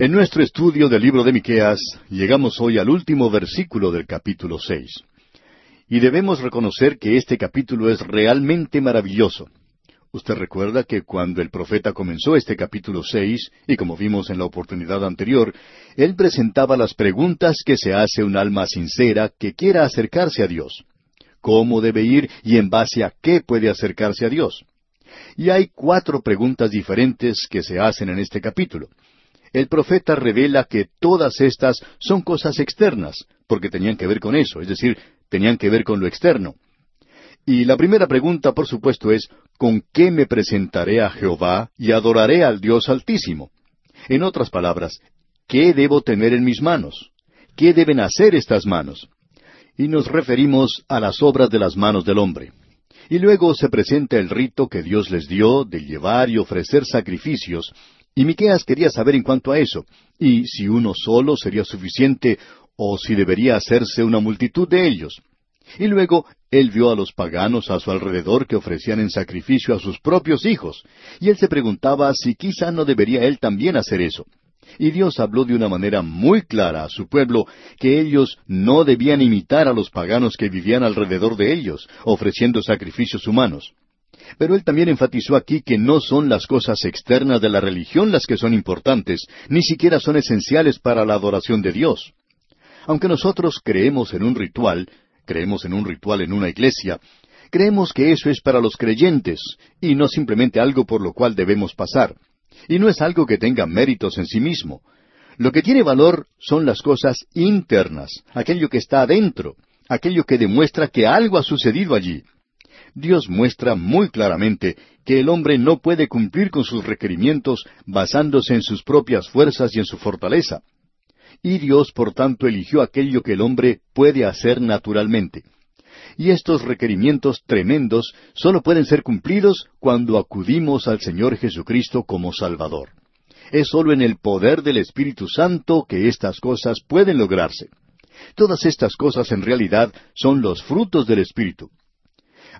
En nuestro estudio del libro de Miqueas llegamos hoy al último versículo del capítulo seis. Y debemos reconocer que este capítulo es realmente maravilloso. Usted recuerda que cuando el profeta comenzó este capítulo seis, y como vimos en la oportunidad anterior, él presentaba las preguntas que se hace un alma sincera que quiera acercarse a Dios. ¿Cómo debe ir y en base a qué puede acercarse a Dios? Y hay cuatro preguntas diferentes que se hacen en este capítulo el profeta revela que todas estas son cosas externas, porque tenían que ver con eso, es decir, tenían que ver con lo externo. Y la primera pregunta, por supuesto, es, ¿con qué me presentaré a Jehová y adoraré al Dios Altísimo? En otras palabras, ¿qué debo tener en mis manos? ¿Qué deben hacer estas manos? Y nos referimos a las obras de las manos del hombre. Y luego se presenta el rito que Dios les dio de llevar y ofrecer sacrificios, y Miqueas quería saber en cuanto a eso, y si uno solo sería suficiente, o si debería hacerse una multitud de ellos. Y luego él vio a los paganos a su alrededor que ofrecían en sacrificio a sus propios hijos, y él se preguntaba si quizá no debería él también hacer eso. Y Dios habló de una manera muy clara a su pueblo que ellos no debían imitar a los paganos que vivían alrededor de ellos, ofreciendo sacrificios humanos. Pero él también enfatizó aquí que no son las cosas externas de la religión las que son importantes, ni siquiera son esenciales para la adoración de Dios. Aunque nosotros creemos en un ritual, creemos en un ritual en una iglesia, creemos que eso es para los creyentes, y no simplemente algo por lo cual debemos pasar. Y no es algo que tenga méritos en sí mismo. Lo que tiene valor son las cosas internas, aquello que está adentro, aquello que demuestra que algo ha sucedido allí. Dios muestra muy claramente que el hombre no puede cumplir con sus requerimientos basándose en sus propias fuerzas y en su fortaleza. Y Dios, por tanto, eligió aquello que el hombre puede hacer naturalmente. Y estos requerimientos tremendos solo pueden ser cumplidos cuando acudimos al Señor Jesucristo como Salvador. Es solo en el poder del Espíritu Santo que estas cosas pueden lograrse. Todas estas cosas en realidad son los frutos del Espíritu.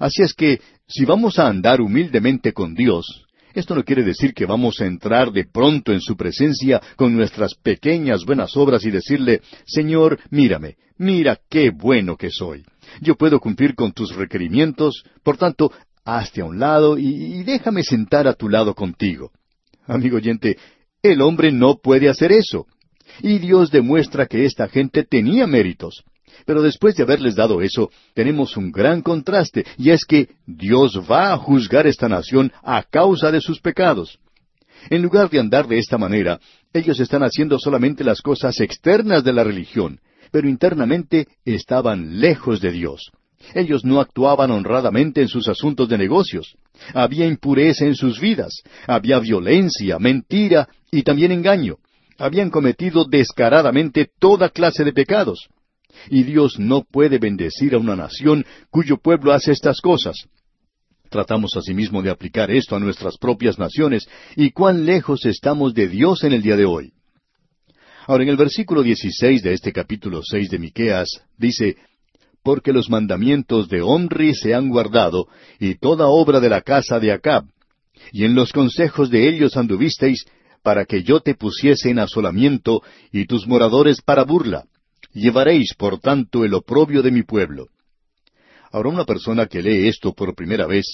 Así es que, si vamos a andar humildemente con Dios, esto no quiere decir que vamos a entrar de pronto en su presencia con nuestras pequeñas buenas obras y decirle, Señor, mírame, mira qué bueno que soy. Yo puedo cumplir con tus requerimientos, por tanto, hazte a un lado y, déjame sentar a tu lado contigo. Amigo oyente, el hombre no puede hacer eso. Y Dios demuestra que esta gente tenía méritos. Pero después de haberles dado eso, tenemos un gran contraste, y es que Dios va a juzgar esta nación a causa de sus pecados. En lugar de andar de esta manera, ellos están haciendo solamente las cosas externas de la religión, pero internamente estaban lejos de Dios. Ellos no actuaban honradamente en sus asuntos de negocios. Había impureza en sus vidas, había violencia, mentira y también engaño. Habían cometido descaradamente toda clase de pecados. Y Dios no puede bendecir a una nación cuyo pueblo hace estas cosas. Tratamos asimismo de aplicar esto a nuestras propias naciones y cuán lejos estamos de Dios en el día de hoy. Ahora, en el versículo 16 de este capítulo 6 de Miqueas dice, Porque los mandamientos de Omri se han guardado, y toda obra de la casa de Acab, y en los consejos de ellos anduvisteis, para que yo te pusiese en asolamiento, y tus moradores para burla. Llevaréis, por tanto, el oprobio de mi pueblo. Ahora una persona que lee esto por primera vez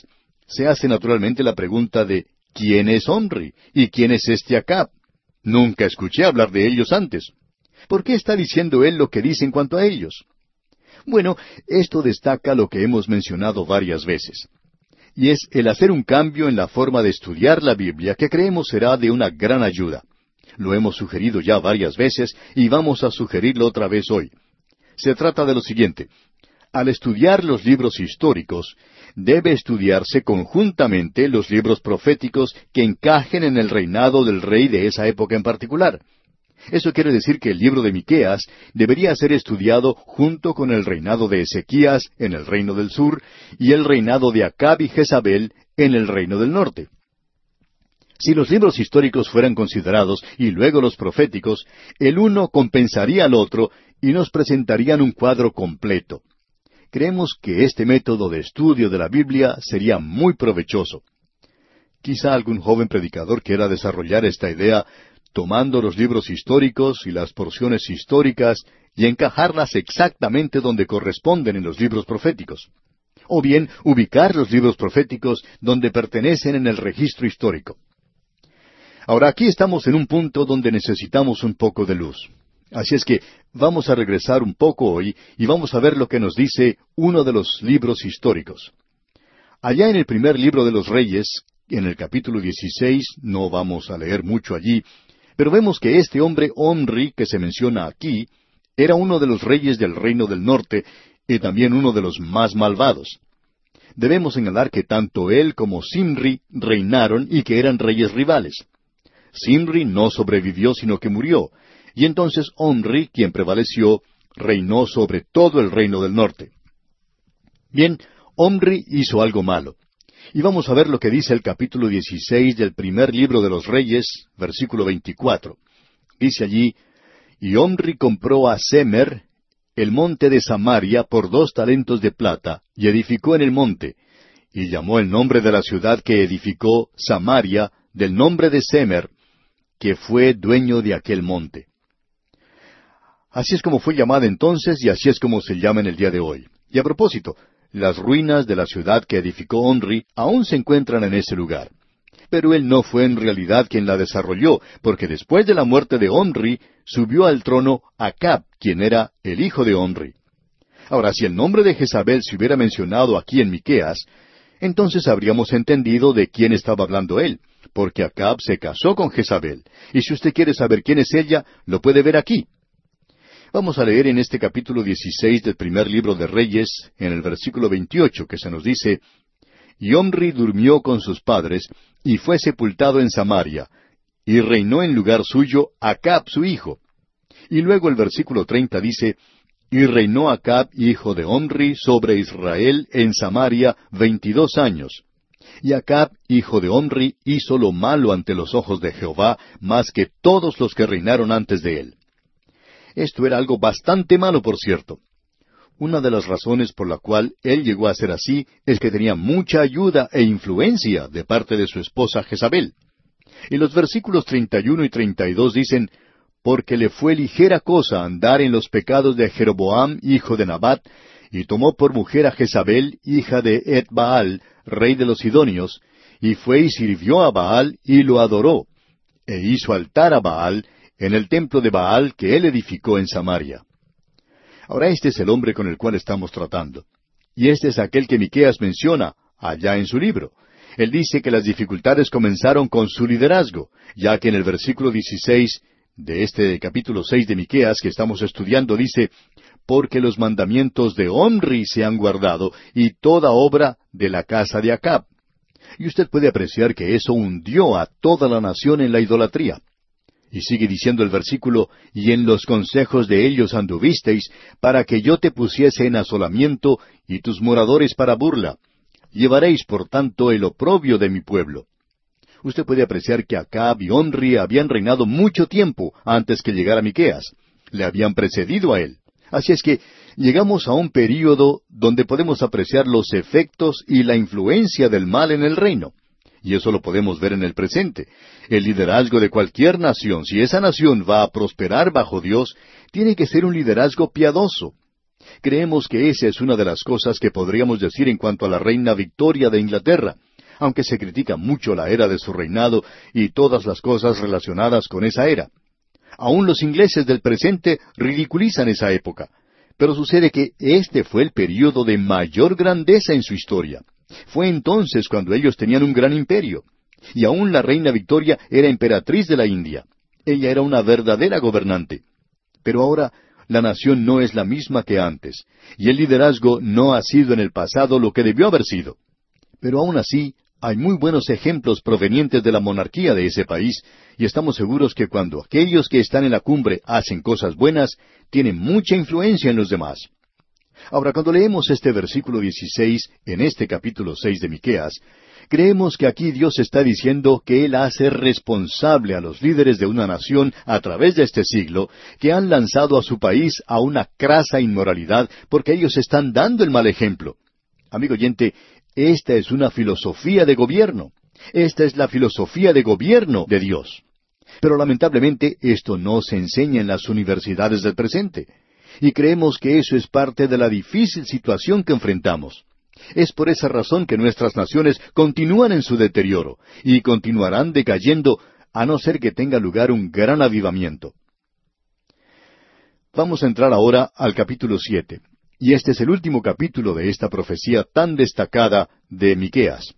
se hace naturalmente la pregunta de ¿quién es Omri? ¿Y quién es este Acab? Nunca escuché hablar de ellos antes. ¿Por qué está diciendo él lo que dice en cuanto a ellos? Bueno, esto destaca lo que hemos mencionado varias veces. Y es el hacer un cambio en la forma de estudiar la Biblia que creemos será de una gran ayuda. Lo hemos sugerido ya varias veces y vamos a sugerirlo otra vez hoy. Se trata de lo siguiente. Al estudiar los libros históricos, debe estudiarse conjuntamente los libros proféticos que encajen en el reinado del rey de esa época en particular. Eso quiere decir que el libro de Miqueas debería ser estudiado junto con el reinado de Ezequías en el reino del sur y el reinado de Acab y Jezabel en el reino del norte. Si los libros históricos fueran considerados y luego los proféticos, el uno compensaría al otro y nos presentarían un cuadro completo. Creemos que este método de estudio de la Biblia sería muy provechoso. Quizá algún joven predicador quiera desarrollar esta idea tomando los libros históricos y las porciones históricas y encajarlas exactamente donde corresponden en los libros proféticos. O bien ubicar los libros proféticos donde pertenecen en el registro histórico. Ahora aquí estamos en un punto donde necesitamos un poco de luz. Así es que vamos a regresar un poco hoy y vamos a ver lo que nos dice uno de los libros históricos. Allá en el primer libro de los Reyes, en el capítulo 16, no vamos a leer mucho allí, pero vemos que este hombre Omri que se menciona aquí era uno de los reyes del reino del norte y también uno de los más malvados. Debemos señalar que tanto él como Simri reinaron y que eran reyes rivales. Simri no sobrevivió sino que murió, y entonces Omri, quien prevaleció, reinó sobre todo el reino del norte. Bien, Omri hizo algo malo. Y vamos a ver lo que dice el capítulo 16 del primer libro de los Reyes, versículo 24. Dice allí, Y Omri compró a Semer el monte de Samaria por dos talentos de plata, y edificó en el monte, y llamó el nombre de la ciudad que edificó Samaria, del nombre de Semer, que fue dueño de aquel monte. Así es como fue llamada entonces y así es como se llama en el día de hoy. Y a propósito, las ruinas de la ciudad que edificó Onri aún se encuentran en ese lugar. Pero él no fue en realidad quien la desarrolló, porque después de la muerte de Onri subió al trono Acab, quien era el hijo de Onri. Ahora, si el nombre de Jezabel se hubiera mencionado aquí en Miqueas, entonces habríamos entendido de quién estaba hablando él, porque Acab se casó con Jezabel. Y si usted quiere saber quién es ella, lo puede ver aquí. Vamos a leer en este capítulo 16 del primer libro de Reyes, en el versículo 28, que se nos dice, Y Omri durmió con sus padres, y fue sepultado en Samaria, y reinó en lugar suyo Acab su hijo. Y luego el versículo 30 dice, Y reinó Acab, hijo de Omri, sobre Israel en Samaria veintidós años. Y Acab, hijo de Omri, hizo lo malo ante los ojos de Jehová, más que todos los que reinaron antes de él. Esto era algo bastante malo, por cierto. Una de las razones por la cual él llegó a ser así es que tenía mucha ayuda e influencia de parte de su esposa Jezabel. Y los versículos 31 y 32 dicen, Porque le fue ligera cosa andar en los pecados de Jeroboam, hijo de Nabat, y tomó por mujer a Jezabel, hija de Et Baal, rey de los Sidonios, y fue y sirvió a Baal y lo adoró, e hizo altar a Baal, en el templo de Baal que él edificó en Samaria. Ahora este es el hombre con el cual estamos tratando. Y este es aquel que Miqueas menciona allá en su libro. Él dice que las dificultades comenzaron con su liderazgo, ya que en el versículo 16 de este capítulo 6 de Miqueas que estamos estudiando dice, porque los mandamientos de Omri se han guardado y toda obra de la casa de Acab. Y usted puede apreciar que eso hundió a toda la nación en la idolatría. Y sigue diciendo el versículo, y en los consejos de ellos anduvisteis, para que yo te pusiese en asolamiento y tus moradores para burla. Llevaréis, por tanto, el oprobio de mi pueblo. Usted puede apreciar que Acab y Onri habían reinado mucho tiempo antes que llegara Miqueas. Le habían precedido a él. Así es que llegamos a un período donde podemos apreciar los efectos y la influencia del mal en el reino. Y eso lo podemos ver en el presente. El liderazgo de cualquier nación, si esa nación va a prosperar bajo Dios, tiene que ser un liderazgo piadoso. Creemos que esa es una de las cosas que podríamos decir en cuanto a la reina Victoria de Inglaterra, aunque se critica mucho la era de su reinado y todas las cosas relacionadas con esa era. Aún los ingleses del presente ridiculizan esa época, pero sucede que este fue el período de mayor grandeza en su historia. Fue entonces cuando ellos tenían un gran imperio. Y aún la reina Victoria era emperatriz de la India. Ella era una verdadera gobernante. Pero ahora la nación no es la misma que antes, y el liderazgo no ha sido en el pasado lo que debió haber sido. Pero aún así, hay muy buenos ejemplos provenientes de la monarquía de ese país, y estamos seguros que cuando aquellos que están en la cumbre hacen cosas buenas, tienen mucha influencia en los demás. Ahora, cuando leemos este versículo 16 en este capítulo 6 de Miqueas, creemos que aquí Dios está diciendo que Él hace responsable a los líderes de una nación a través de este siglo que han lanzado a su país a una crasa inmoralidad porque ellos están dando el mal ejemplo. Amigo oyente, esta es una filosofía de gobierno. Esta es la filosofía de gobierno de Dios. Pero lamentablemente esto no se enseña en las universidades del presente. Y creemos que eso es parte de la difícil situación que enfrentamos. Es por esa razón que nuestras naciones continúan en su deterioro y continuarán decayendo a no ser que tenga lugar un gran avivamiento. Vamos a entrar ahora al capítulo siete, y este es el último capítulo de esta profecía tan destacada de Miqueas.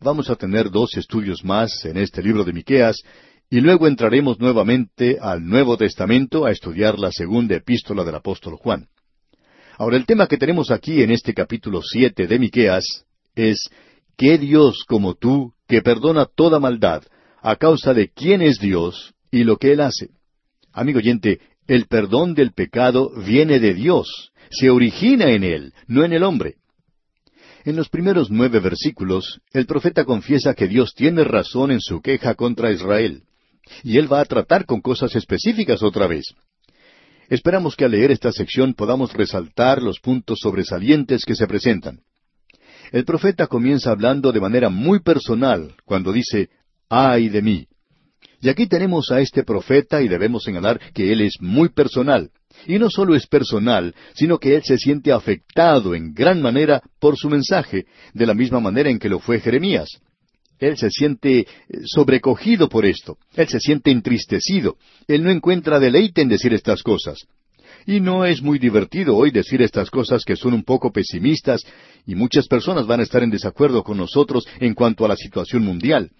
Vamos a tener dos estudios más en este libro de Miqueas y luego entraremos nuevamente al Nuevo Testamento a estudiar la segunda epístola del apóstol Juan. Ahora el tema que tenemos aquí en este capítulo siete de Miqueas es ¿Qué Dios como tú que perdona toda maldad a causa de quién es Dios y lo que Él hace? Amigo oyente, el perdón del pecado viene de Dios, se origina en Él, no en el hombre. En los primeros nueve versículos, el profeta confiesa que Dios tiene razón en su queja contra Israel. Y él va a tratar con cosas específicas otra vez. Esperamos que al leer esta sección podamos resaltar los puntos sobresalientes que se presentan. El profeta comienza hablando de manera muy personal cuando dice, ay de mí. Y aquí tenemos a este profeta y debemos señalar que él es muy personal. Y no solo es personal, sino que él se siente afectado en gran manera por su mensaje, de la misma manera en que lo fue Jeremías. Él se siente eh, sobrecogido por esto, él se siente entristecido, él no encuentra deleite en decir estas cosas. Y no es muy divertido hoy decir estas cosas que son un poco pesimistas, y muchas personas van a estar en desacuerdo con nosotros en cuanto a la situación mundial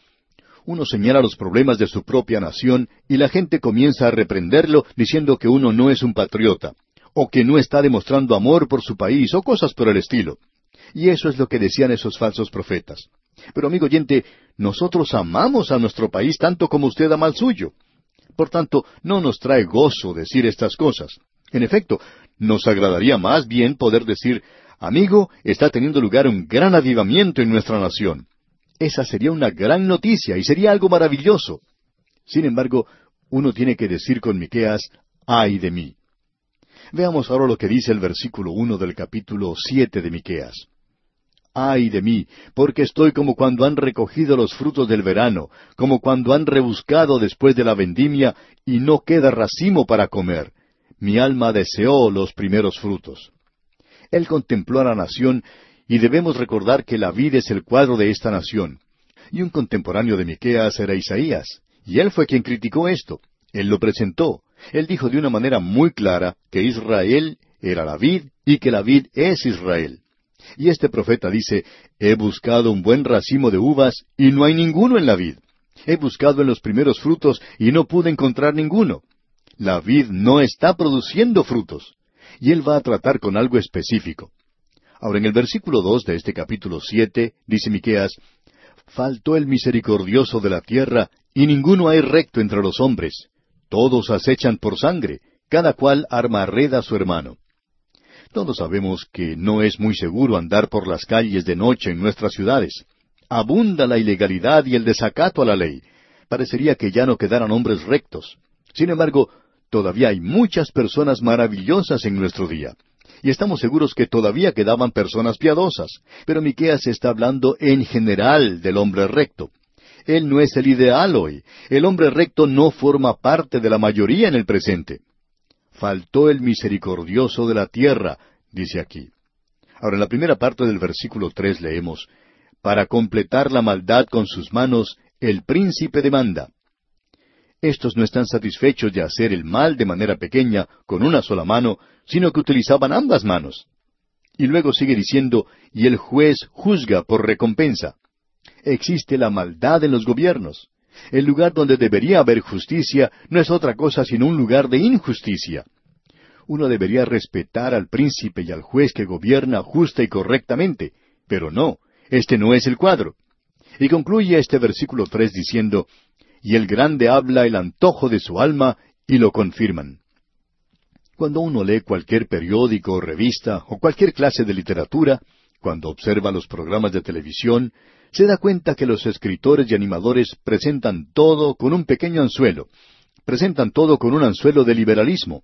uno señala los problemas de su propia nación y la gente comienza a reprenderlo diciendo que uno no es un patriota, o que no está demostrando amor por su país, o cosas por el estilo. Y eso es lo que decían esos falsos profetas. Pero amigo oyente, nosotros amamos a nuestro país tanto como usted ama al suyo. Por tanto, no nos trae gozo decir estas cosas. En efecto, nos agradaría más bien poder decir, amigo, está teniendo lugar un gran avivamiento en nuestra nación. Esa sería una gran noticia y sería algo maravilloso. Sin embargo, uno tiene que decir con Miqueas, ay de mí. Veamos ahora lo que dice el versículo uno del capítulo siete de Miqueas. Ay de mí, porque estoy como cuando han recogido los frutos del verano, como cuando han rebuscado después de la vendimia, y no queda racimo para comer. Mi alma deseó los primeros frutos. Él contempló a la nación y debemos recordar que la vida es el cuadro de esta nación. Y un contemporáneo de Miqueas era Isaías, y él fue quien criticó esto. Él lo presentó. Él dijo de una manera muy clara que Israel era la vid y que la vid es Israel. Y este profeta dice, He buscado un buen racimo de uvas y no hay ninguno en la vid. He buscado en los primeros frutos y no pude encontrar ninguno. La vid no está produciendo frutos. Y él va a tratar con algo específico. Ahora, en el versículo dos de este capítulo siete, dice Miqueas, Faltó el misericordioso de la tierra, y ninguno hay recto entre los hombres. Todos acechan por sangre, cada cual arma red a su hermano. Todos sabemos que no es muy seguro andar por las calles de noche en nuestras ciudades. Abunda la ilegalidad y el desacato a la ley. Parecería que ya no quedaran hombres rectos. Sin embargo, todavía hay muchas personas maravillosas en nuestro día y estamos seguros que todavía quedaban personas piadosas. Pero Miqueas está hablando en general del hombre recto. Él no es el ideal hoy. El hombre recto no forma parte de la mayoría en el presente. Faltó el misericordioso de la tierra, dice aquí. Ahora, en la primera parte del versículo tres leemos, Para completar la maldad con sus manos, el príncipe demanda. Estos no están satisfechos de hacer el mal de manera pequeña, con una sola mano, sino que utilizaban ambas manos. Y luego sigue diciendo, y el juez juzga por recompensa. Existe la maldad en los gobiernos. El lugar donde debería haber justicia no es otra cosa sino un lugar de injusticia. Uno debería respetar al príncipe y al juez que gobierna justa y correctamente, pero no, este no es el cuadro. Y concluye este versículo tres diciendo, y el grande habla el antojo de su alma y lo confirman. Cuando uno lee cualquier periódico o revista o cualquier clase de literatura, cuando observa los programas de televisión, se da cuenta que los escritores y animadores presentan todo con un pequeño anzuelo, presentan todo con un anzuelo de liberalismo.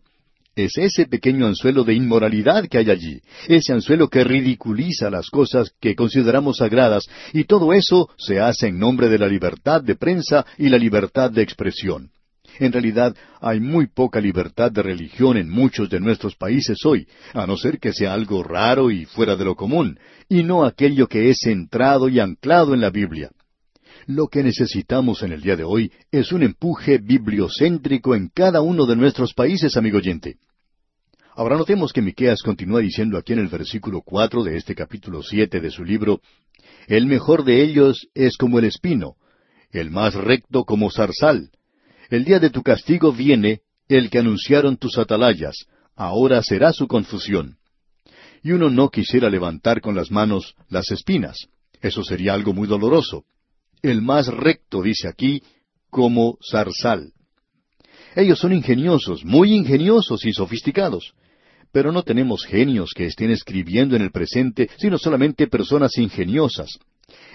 Es ese pequeño anzuelo de inmoralidad que hay allí, ese anzuelo que ridiculiza las cosas que consideramos sagradas, y todo eso se hace en nombre de la libertad de prensa y la libertad de expresión. En realidad hay muy poca libertad de religión en muchos de nuestros países hoy, a no ser que sea algo raro y fuera de lo común, y no aquello que es centrado y anclado en la Biblia. Lo que necesitamos en el día de hoy es un empuje bibliocéntrico en cada uno de nuestros países, amigo oyente. Ahora notemos que Miqueas continúa diciendo aquí en el versículo cuatro de este capítulo siete de su libro El mejor de ellos es como el espino, el más recto como zarzal. El día de tu castigo viene, el que anunciaron tus atalayas, ahora será su confusión. Y uno no quisiera levantar con las manos las espinas. Eso sería algo muy doloroso el más recto, dice aquí, como zarzal. Ellos son ingeniosos, muy ingeniosos y sofisticados. Pero no tenemos genios que estén escribiendo en el presente, sino solamente personas ingeniosas.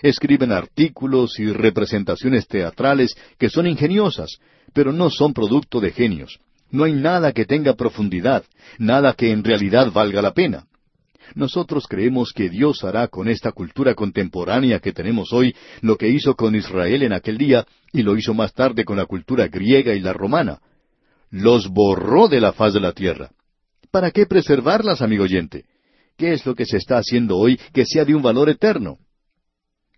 Escriben artículos y representaciones teatrales que son ingeniosas, pero no son producto de genios. No hay nada que tenga profundidad, nada que en realidad valga la pena. Nosotros creemos que Dios hará con esta cultura contemporánea que tenemos hoy lo que hizo con Israel en aquel día y lo hizo más tarde con la cultura griega y la romana. Los borró de la faz de la tierra. ¿Para qué preservarlas, amigo oyente? ¿Qué es lo que se está haciendo hoy que sea de un valor eterno?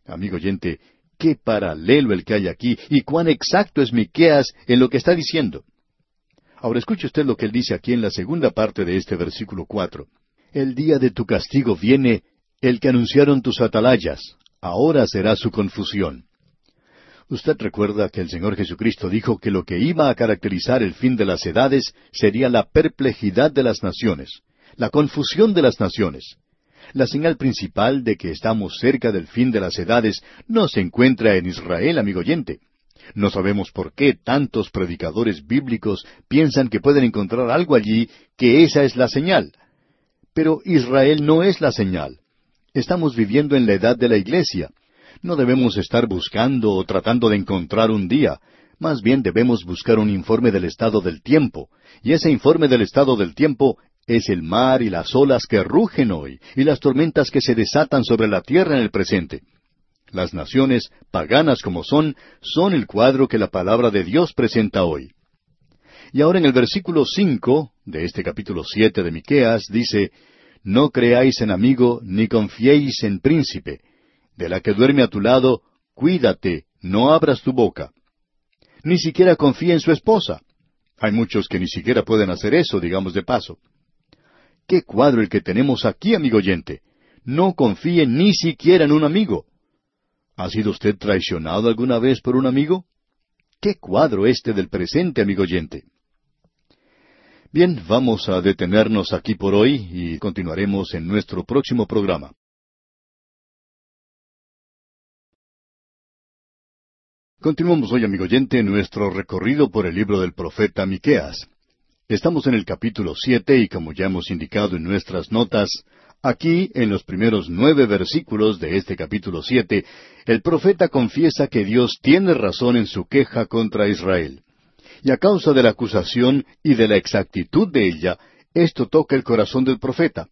Amigo oyente, qué paralelo el que hay aquí y cuán exacto es Miqueas en lo que está diciendo. Ahora escuche usted lo que él dice aquí en la segunda parte de este versículo cuatro. El día de tu castigo viene, el que anunciaron tus atalayas, ahora será su confusión. Usted recuerda que el Señor Jesucristo dijo que lo que iba a caracterizar el fin de las edades sería la perplejidad de las naciones, la confusión de las naciones. La señal principal de que estamos cerca del fin de las edades no se encuentra en Israel, amigo oyente. No sabemos por qué tantos predicadores bíblicos piensan que pueden encontrar algo allí que esa es la señal. Pero Israel no es la señal. Estamos viviendo en la edad de la iglesia. No debemos estar buscando o tratando de encontrar un día. Más bien debemos buscar un informe del estado del tiempo. Y ese informe del estado del tiempo es el mar y las olas que rugen hoy y las tormentas que se desatan sobre la tierra en el presente. Las naciones, paganas como son, son el cuadro que la palabra de Dios presenta hoy. Y ahora en el versículo cinco de este capítulo siete de Miqueas dice No creáis en amigo, ni confiéis en príncipe. De la que duerme a tu lado, cuídate, no abras tu boca. Ni siquiera confía en su esposa. Hay muchos que ni siquiera pueden hacer eso, digamos de paso. ¿Qué cuadro el que tenemos aquí, amigo oyente? No confíe ni siquiera en un amigo. ¿Ha sido usted traicionado alguna vez por un amigo? ¿Qué cuadro este del presente, amigo oyente? Bien, vamos a detenernos aquí por hoy y continuaremos en nuestro próximo programa. Continuamos hoy, amigo oyente, nuestro recorrido por el libro del profeta Miqueas. Estamos en el capítulo siete y como ya hemos indicado en nuestras notas, aquí en los primeros nueve versículos de este capítulo siete, el profeta confiesa que Dios tiene razón en su queja contra Israel y a causa de la acusación y de la exactitud de ella, esto toca el corazón del profeta.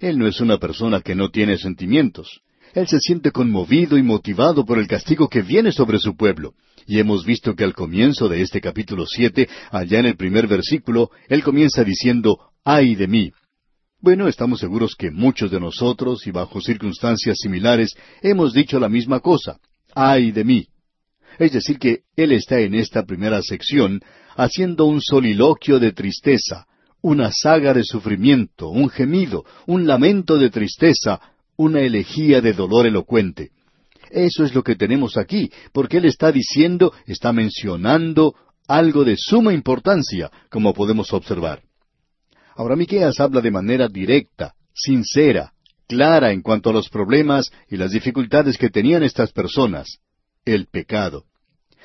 Él no es una persona que no tiene sentimientos. Él se siente conmovido y motivado por el castigo que viene sobre su pueblo. Y hemos visto que al comienzo de este capítulo siete, allá en el primer versículo, él comienza diciendo, ay de mí. Bueno, estamos seguros que muchos de nosotros, y bajo circunstancias similares, hemos dicho la misma cosa, ay de mí. Es decir, que él está en esta primera sección haciendo un soliloquio de tristeza, una saga de sufrimiento, un gemido, un lamento de tristeza, una elegía de dolor elocuente. Eso es lo que tenemos aquí, porque él está diciendo, está mencionando algo de suma importancia, como podemos observar. Ahora Miqueas habla de manera directa, sincera, clara en cuanto a los problemas y las dificultades que tenían estas personas, el pecado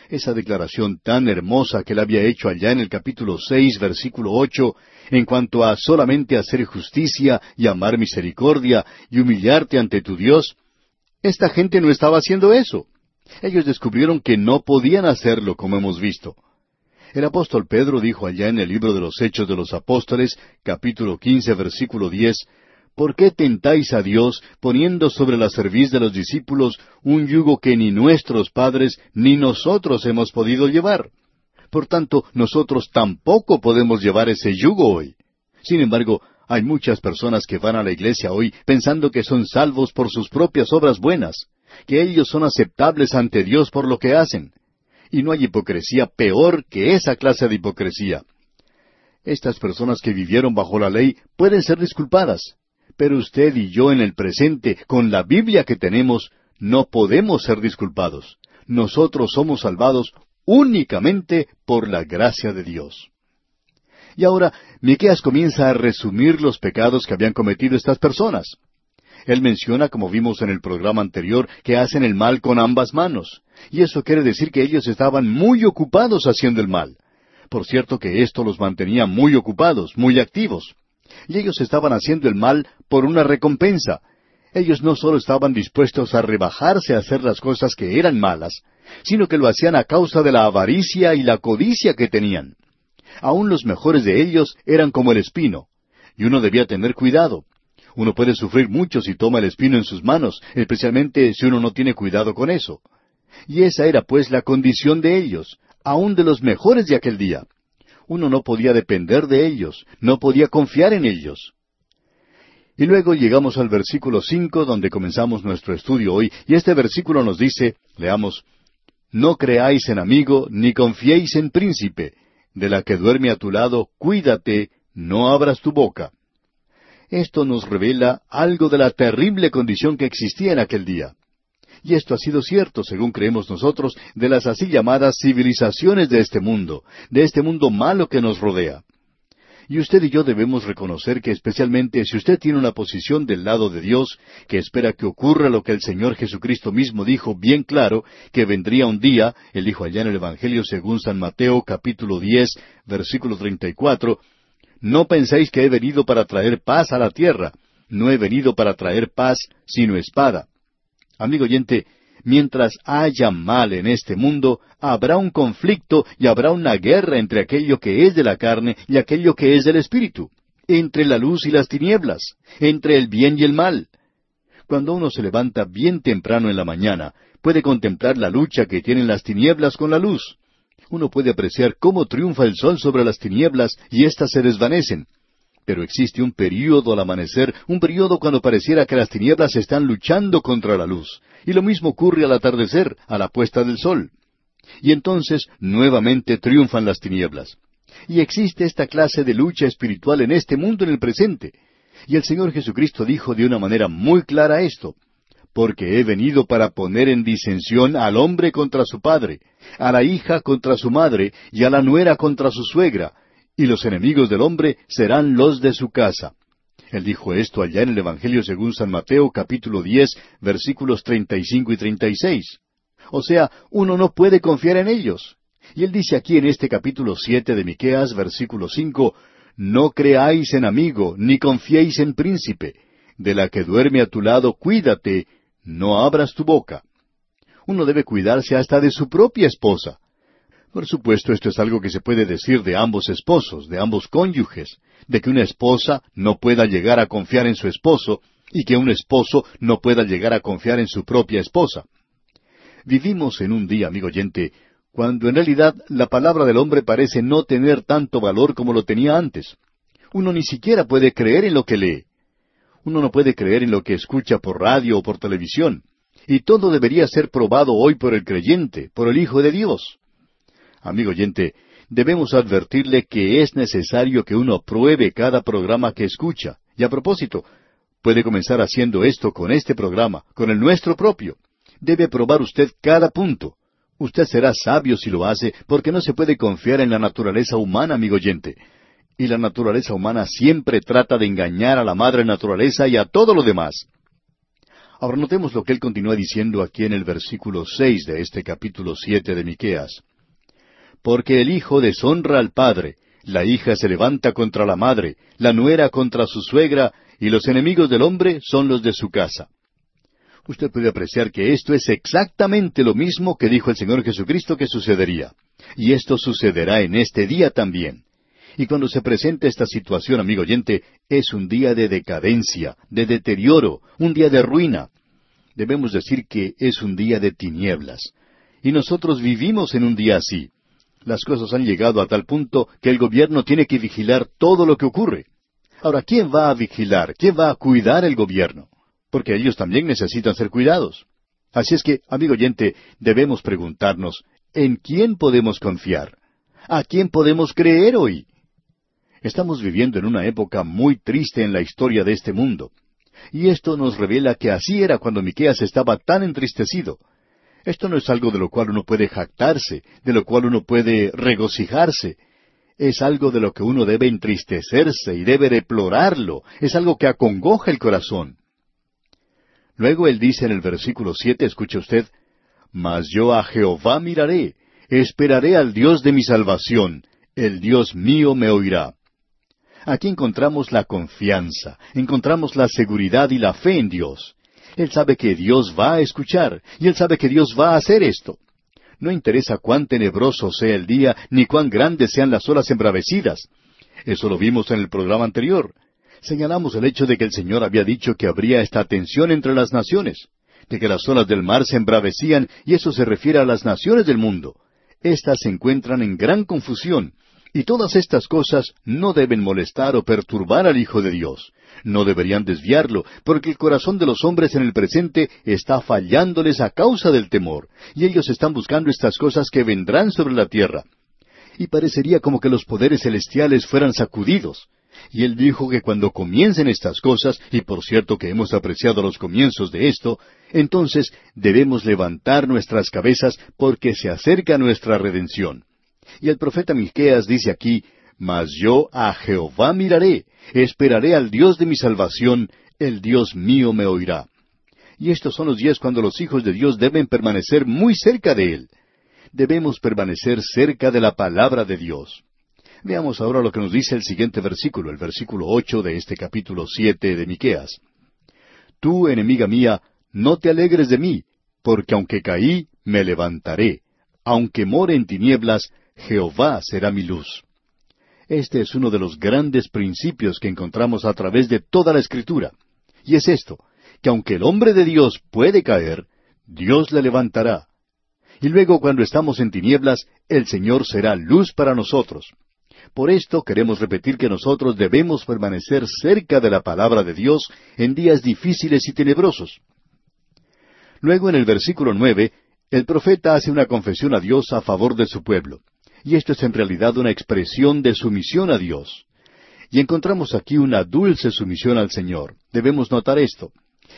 esa declaración tan hermosa que él había hecho allá en el capítulo seis, versículo ocho, en cuanto a solamente hacer justicia y amar misericordia y humillarte ante tu Dios, esta gente no estaba haciendo eso. Ellos descubrieron que no podían hacerlo como hemos visto. El apóstol Pedro dijo allá en el libro de los Hechos de los Apóstoles, capítulo quince, versículo diez, ¿Por qué tentáis a Dios poniendo sobre la cerviz de los discípulos un yugo que ni nuestros padres ni nosotros hemos podido llevar? Por tanto, nosotros tampoco podemos llevar ese yugo hoy. Sin embargo, hay muchas personas que van a la iglesia hoy pensando que son salvos por sus propias obras buenas, que ellos son aceptables ante Dios por lo que hacen. Y no hay hipocresía peor que esa clase de hipocresía. Estas personas que vivieron bajo la ley pueden ser disculpadas, pero usted y yo en el presente, con la Biblia que tenemos, no podemos ser disculpados. Nosotros somos salvados únicamente por la gracia de Dios. Y ahora Miqueas comienza a resumir los pecados que habían cometido estas personas. Él menciona, como vimos en el programa anterior, que hacen el mal con ambas manos. Y eso quiere decir que ellos estaban muy ocupados haciendo el mal. Por cierto que esto los mantenía muy ocupados, muy activos. Y ellos estaban haciendo el mal por una recompensa. Ellos no solo estaban dispuestos a rebajarse a hacer las cosas que eran malas, sino que lo hacían a causa de la avaricia y la codicia que tenían. Aún los mejores de ellos eran como el espino, y uno debía tener cuidado. Uno puede sufrir mucho si toma el espino en sus manos, especialmente si uno no tiene cuidado con eso. Y esa era pues la condición de ellos, aun de los mejores de aquel día. Uno no podía depender de ellos, no podía confiar en ellos. Y luego llegamos al versículo cinco donde comenzamos nuestro estudio hoy, y este versículo nos dice, leamos, No creáis en amigo, ni confiéis en príncipe, de la que duerme a tu lado, cuídate, no abras tu boca. Esto nos revela algo de la terrible condición que existía en aquel día. Y esto ha sido cierto, según creemos nosotros, de las así llamadas civilizaciones de este mundo, de este mundo malo que nos rodea. Y usted y yo debemos reconocer que especialmente si usted tiene una posición del lado de Dios, que espera que ocurra lo que el Señor Jesucristo mismo dijo bien claro, que vendría un día, él dijo allá en el Evangelio según San Mateo capítulo diez, versículo treinta y cuatro, no penséis que he venido para traer paz a la tierra, no he venido para traer paz, sino espada. Amigo oyente, mientras haya mal en este mundo, habrá un conflicto y habrá una guerra entre aquello que es de la carne y aquello que es del Espíritu, entre la luz y las tinieblas, entre el bien y el mal. Cuando uno se levanta bien temprano en la mañana, puede contemplar la lucha que tienen las tinieblas con la luz. Uno puede apreciar cómo triunfa el sol sobre las tinieblas y éstas se desvanecen. Pero existe un período al amanecer, un período cuando pareciera que las tinieblas están luchando contra la luz. Y lo mismo ocurre al atardecer, a la puesta del sol. Y entonces nuevamente triunfan las tinieblas. Y existe esta clase de lucha espiritual en este mundo en el presente. Y el Señor Jesucristo dijo de una manera muy clara esto, porque he venido para poner en disensión al hombre contra su padre, a la hija contra su madre, y a la nuera contra su suegra, y los enemigos del hombre serán los de su casa. Él dijo esto allá en el Evangelio según San Mateo capítulo diez versículos treinta y cinco y treinta y seis. O sea, uno no puede confiar en ellos. Y él dice aquí en este capítulo siete de Miqueas versículo cinco, No creáis en amigo, ni confiéis en príncipe. De la que duerme a tu lado, cuídate, no abras tu boca. Uno debe cuidarse hasta de su propia esposa. Por supuesto, esto es algo que se puede decir de ambos esposos, de ambos cónyuges, de que una esposa no pueda llegar a confiar en su esposo y que un esposo no pueda llegar a confiar en su propia esposa. Vivimos en un día, amigo oyente, cuando en realidad la palabra del hombre parece no tener tanto valor como lo tenía antes. Uno ni siquiera puede creer en lo que lee. Uno no puede creer en lo que escucha por radio o por televisión. Y todo debería ser probado hoy por el creyente, por el Hijo de Dios. Amigo oyente, debemos advertirle que es necesario que uno pruebe cada programa que escucha. Y a propósito, puede comenzar haciendo esto con este programa, con el nuestro propio. Debe probar usted cada punto. Usted será sabio si lo hace, porque no se puede confiar en la naturaleza humana, amigo oyente. Y la naturaleza humana siempre trata de engañar a la madre naturaleza y a todo lo demás. Ahora notemos lo que él continúa diciendo aquí en el versículo seis de este capítulo siete de Miqueas. Porque el hijo deshonra al padre, la hija se levanta contra la madre, la nuera contra su suegra, y los enemigos del hombre son los de su casa. Usted puede apreciar que esto es exactamente lo mismo que dijo el Señor Jesucristo que sucedería. Y esto sucederá en este día también. Y cuando se presenta esta situación, amigo oyente, es un día de decadencia, de deterioro, un día de ruina. Debemos decir que es un día de tinieblas. Y nosotros vivimos en un día así. Las cosas han llegado a tal punto que el gobierno tiene que vigilar todo lo que ocurre. Ahora, ¿quién va a vigilar? ¿Quién va a cuidar el gobierno? porque ellos también necesitan ser cuidados. Así es que, amigo oyente, debemos preguntarnos, ¿en quién podemos confiar? ¿A quién podemos creer hoy? Estamos viviendo en una época muy triste en la historia de este mundo. Y esto nos revela que así era cuando Miqueas estaba tan entristecido. Esto no es algo de lo cual uno puede jactarse, de lo cual uno puede regocijarse. Es algo de lo que uno debe entristecerse y debe deplorarlo. Es algo que acongoja el corazón. Luego él dice en el versículo siete, escuche usted, Mas yo a Jehová miraré, esperaré al Dios de mi salvación, el Dios mío me oirá. Aquí encontramos la confianza, encontramos la seguridad y la fe en Dios. Él sabe que Dios va a escuchar, y él sabe que Dios va a hacer esto. No interesa cuán tenebroso sea el día, ni cuán grandes sean las olas embravecidas. Eso lo vimos en el programa anterior señalamos el hecho de que el Señor había dicho que habría esta tensión entre las naciones, de que las olas del mar se embravecían, y eso se refiere a las naciones del mundo. Estas se encuentran en gran confusión, y todas estas cosas no deben molestar o perturbar al Hijo de Dios. No deberían desviarlo, porque el corazón de los hombres en el presente está fallándoles a causa del temor, y ellos están buscando estas cosas que vendrán sobre la tierra. Y parecería como que los poderes celestiales fueran sacudidos. Y él dijo que cuando comiencen estas cosas, y por cierto que hemos apreciado los comienzos de esto, entonces debemos levantar nuestras cabezas porque se acerca nuestra redención. Y el profeta Miqueas dice aquí, Mas yo a Jehová miraré, esperaré al Dios de mi salvación, el Dios mío me oirá. Y estos son los días cuando los hijos de Dios deben permanecer muy cerca de Él. Debemos permanecer cerca de la palabra de Dios. Veamos ahora lo que nos dice el siguiente versículo, el versículo ocho de este capítulo siete de Miqueas. Tú, enemiga mía, no te alegres de mí, porque aunque caí, me levantaré. Aunque more en tinieblas, Jehová será mi luz. Este es uno de los grandes principios que encontramos a través de toda la Escritura. Y es esto, que aunque el hombre de Dios puede caer, Dios le levantará. Y luego cuando estamos en tinieblas, el Señor será luz para nosotros. Por esto queremos repetir que nosotros debemos permanecer cerca de la palabra de Dios en días difíciles y tenebrosos. Luego en el versículo nueve, el profeta hace una confesión a Dios a favor de su pueblo. Y esto es en realidad una expresión de sumisión a Dios. Y encontramos aquí una dulce sumisión al Señor. Debemos notar esto.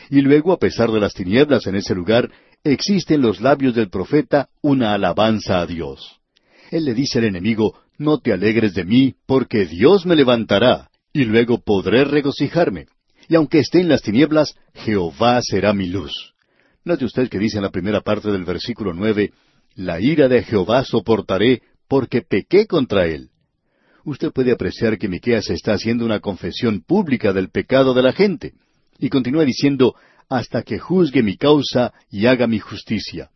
Y luego, a pesar de las tinieblas en ese lugar, existe en los labios del profeta una alabanza a Dios. Él le dice al enemigo, no te alegres de mí, porque Dios me levantará, y luego podré regocijarme. Y aunque esté en las tinieblas, Jehová será mi luz. Note usted que dice en la primera parte del versículo nueve, La ira de Jehová soportaré, porque pequé contra él. Usted puede apreciar que Miqueas está haciendo una confesión pública del pecado de la gente, y continúa diciendo, hasta que juzgue mi causa y haga mi justicia.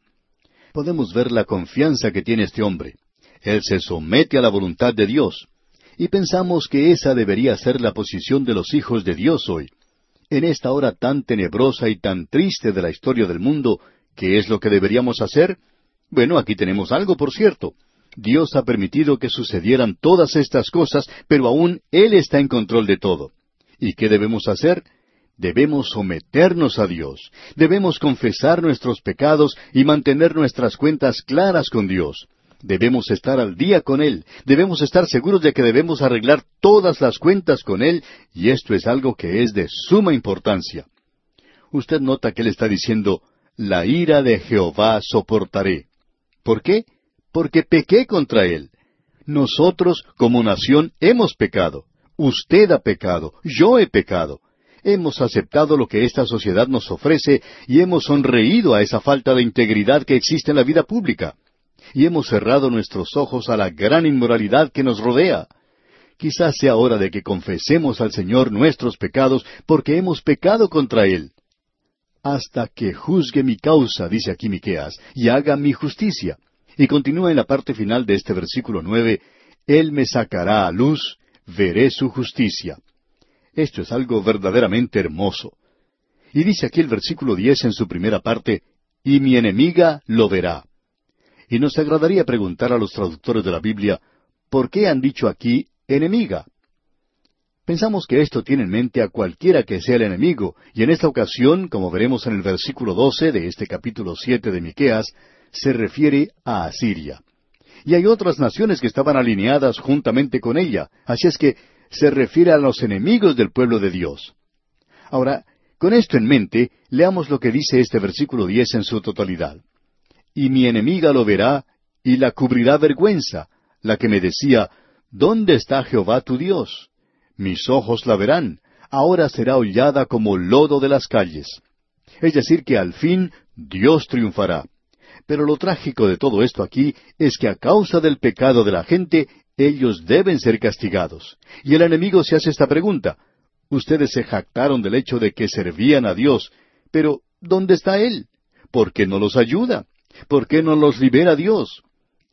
Podemos ver la confianza que tiene este hombre. Él se somete a la voluntad de Dios. Y pensamos que esa debería ser la posición de los hijos de Dios hoy. En esta hora tan tenebrosa y tan triste de la historia del mundo, ¿qué es lo que deberíamos hacer? Bueno, aquí tenemos algo, por cierto. Dios ha permitido que sucedieran todas estas cosas, pero aún Él está en control de todo. ¿Y qué debemos hacer? Debemos someternos a Dios, debemos confesar nuestros pecados y mantener nuestras cuentas claras con Dios. Debemos estar al día con Él, debemos estar seguros de que debemos arreglar todas las cuentas con Él, y esto es algo que es de suma importancia. Usted nota que Él está diciendo, la ira de Jehová soportaré. ¿Por qué? Porque pequé contra Él. Nosotros, como nación, hemos pecado. Usted ha pecado. Yo he pecado. Hemos aceptado lo que esta sociedad nos ofrece y hemos sonreído a esa falta de integridad que existe en la vida pública y hemos cerrado nuestros ojos a la gran inmoralidad que nos rodea. Quizás sea hora de que confesemos al Señor nuestros pecados porque hemos pecado contra Él. hasta que juzgue mi causa, dice aquí Miqueas, y haga mi justicia. Y continúa en la parte final de este versículo nueve, Él me sacará a luz, veré su justicia. Esto es algo verdaderamente hermoso. Y dice aquí el versículo diez en su primera parte, y mi enemiga lo verá. Y nos agradaría preguntar a los traductores de la Biblia, ¿por qué han dicho aquí enemiga? Pensamos que esto tiene en mente a cualquiera que sea el enemigo, y en esta ocasión, como veremos en el versículo doce de este capítulo siete de Miqueas, se refiere a Asiria. Y hay otras naciones que estaban alineadas juntamente con ella, así es que se refiere a los enemigos del pueblo de Dios. Ahora, con esto en mente, leamos lo que dice este versículo diez en su totalidad. Y mi enemiga lo verá, y la cubrirá vergüenza, la que me decía, ¿Dónde está Jehová tu Dios? Mis ojos la verán, ahora será hollada como lodo de las calles. Es decir, que al fin Dios triunfará. Pero lo trágico de todo esto aquí es que a causa del pecado de la gente, ellos deben ser castigados. Y el enemigo se hace esta pregunta, Ustedes se jactaron del hecho de que servían a Dios, pero ¿dónde está Él? ¿Por qué no los ayuda? ¿Por qué no los libera Dios?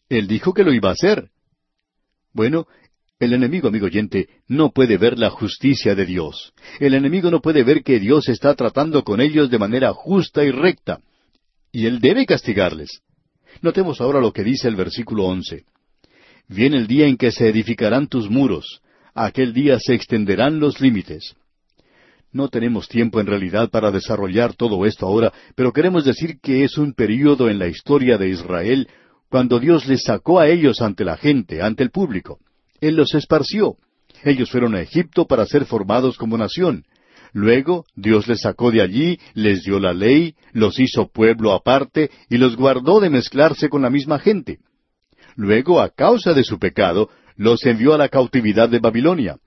Él dijo que lo iba a hacer. Bueno, el enemigo, amigo oyente, no puede ver la justicia de Dios. El enemigo no puede ver que Dios está tratando con ellos de manera justa y recta. Y él debe castigarles. Notemos ahora lo que dice el versículo once. Viene el día en que se edificarán tus muros, aquel día se extenderán los límites. No tenemos tiempo en realidad para desarrollar todo esto ahora, pero queremos decir que es un período en la historia de Israel cuando Dios les sacó a ellos ante la gente, ante el público. Él los esparció. Ellos fueron a Egipto para ser formados como nación. Luego Dios les sacó de allí, les dio la ley, los hizo pueblo aparte y los guardó de mezclarse con la misma gente. Luego, a causa de su pecado, los envió a la cautividad de Babilonia.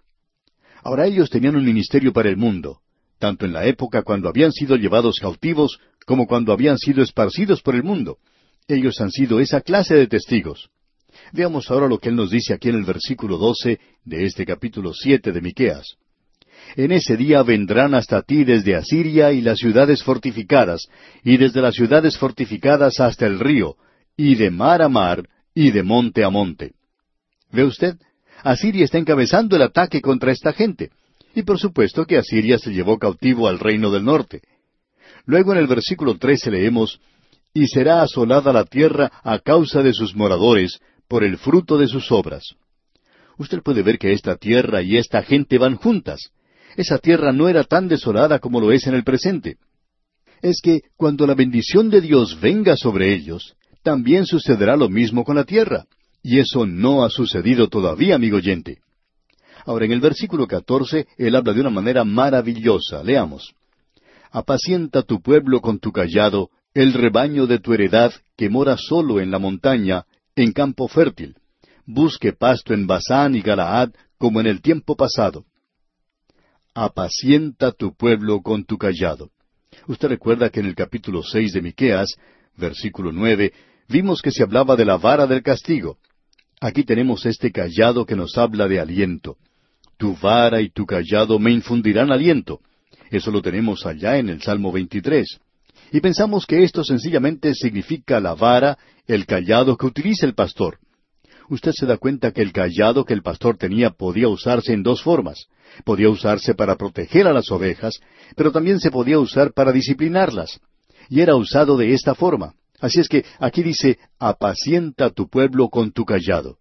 Ahora ellos tenían un ministerio para el mundo, tanto en la época cuando habían sido llevados cautivos como cuando habían sido esparcidos por el mundo. Ellos han sido esa clase de testigos. Veamos ahora lo que él nos dice aquí en el versículo doce de este capítulo siete de Miqueas. En ese día vendrán hasta ti desde Asiria y las ciudades fortificadas, y desde las ciudades fortificadas hasta el río, y de mar a mar, y de monte a monte. ¿Ve usted? Asiria está encabezando el ataque contra esta gente. Y por supuesto que Asiria se llevó cautivo al reino del norte. Luego en el versículo trece leemos, Y será asolada la tierra a causa de sus moradores, por el fruto de sus obras. Usted puede ver que esta tierra y esta gente van juntas. Esa tierra no era tan desolada como lo es en el presente. Es que cuando la bendición de Dios venga sobre ellos, también sucederá lo mismo con la tierra. Y eso no ha sucedido todavía, amigo oyente. Ahora, en el versículo catorce, él habla de una manera maravillosa. Leamos. Apacienta tu pueblo con tu callado, el rebaño de tu heredad que mora solo en la montaña, en campo fértil. Busque pasto en Basán y Galaad, como en el tiempo pasado. Apacienta tu pueblo con tu callado. Usted recuerda que en el capítulo seis de Miqueas, versículo nueve, vimos que se hablaba de la vara del castigo. Aquí tenemos este callado que nos habla de aliento. Tu vara y tu callado me infundirán aliento. Eso lo tenemos allá en el Salmo 23. Y pensamos que esto sencillamente significa la vara, el callado que utiliza el pastor. Usted se da cuenta que el callado que el pastor tenía podía usarse en dos formas. Podía usarse para proteger a las ovejas, pero también se podía usar para disciplinarlas. Y era usado de esta forma. Así es que aquí dice, apacienta tu pueblo con tu callado.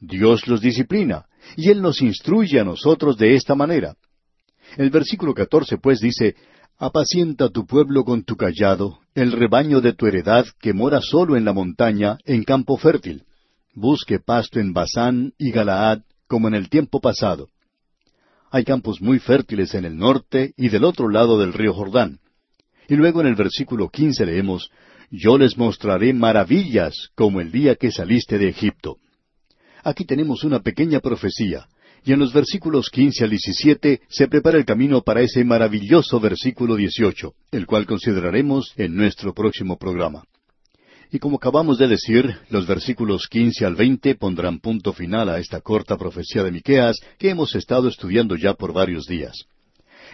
Dios los disciplina, y Él nos instruye a nosotros de esta manera. El versículo catorce pues dice, Apacienta tu pueblo con tu callado, el rebaño de tu heredad que mora solo en la montaña, en campo fértil. Busque pasto en Basán y Galaad, como en el tiempo pasado. Hay campos muy fértiles en el norte y del otro lado del río Jordán. Y luego en el versículo quince leemos, yo les mostraré maravillas como el día que saliste de Egipto. Aquí tenemos una pequeña profecía, y en los versículos quince al diecisiete se prepara el camino para ese maravilloso versículo dieciocho, el cual consideraremos en nuestro próximo programa. Y como acabamos de decir, los versículos quince al veinte pondrán punto final a esta corta profecía de Miqueas que hemos estado estudiando ya por varios días.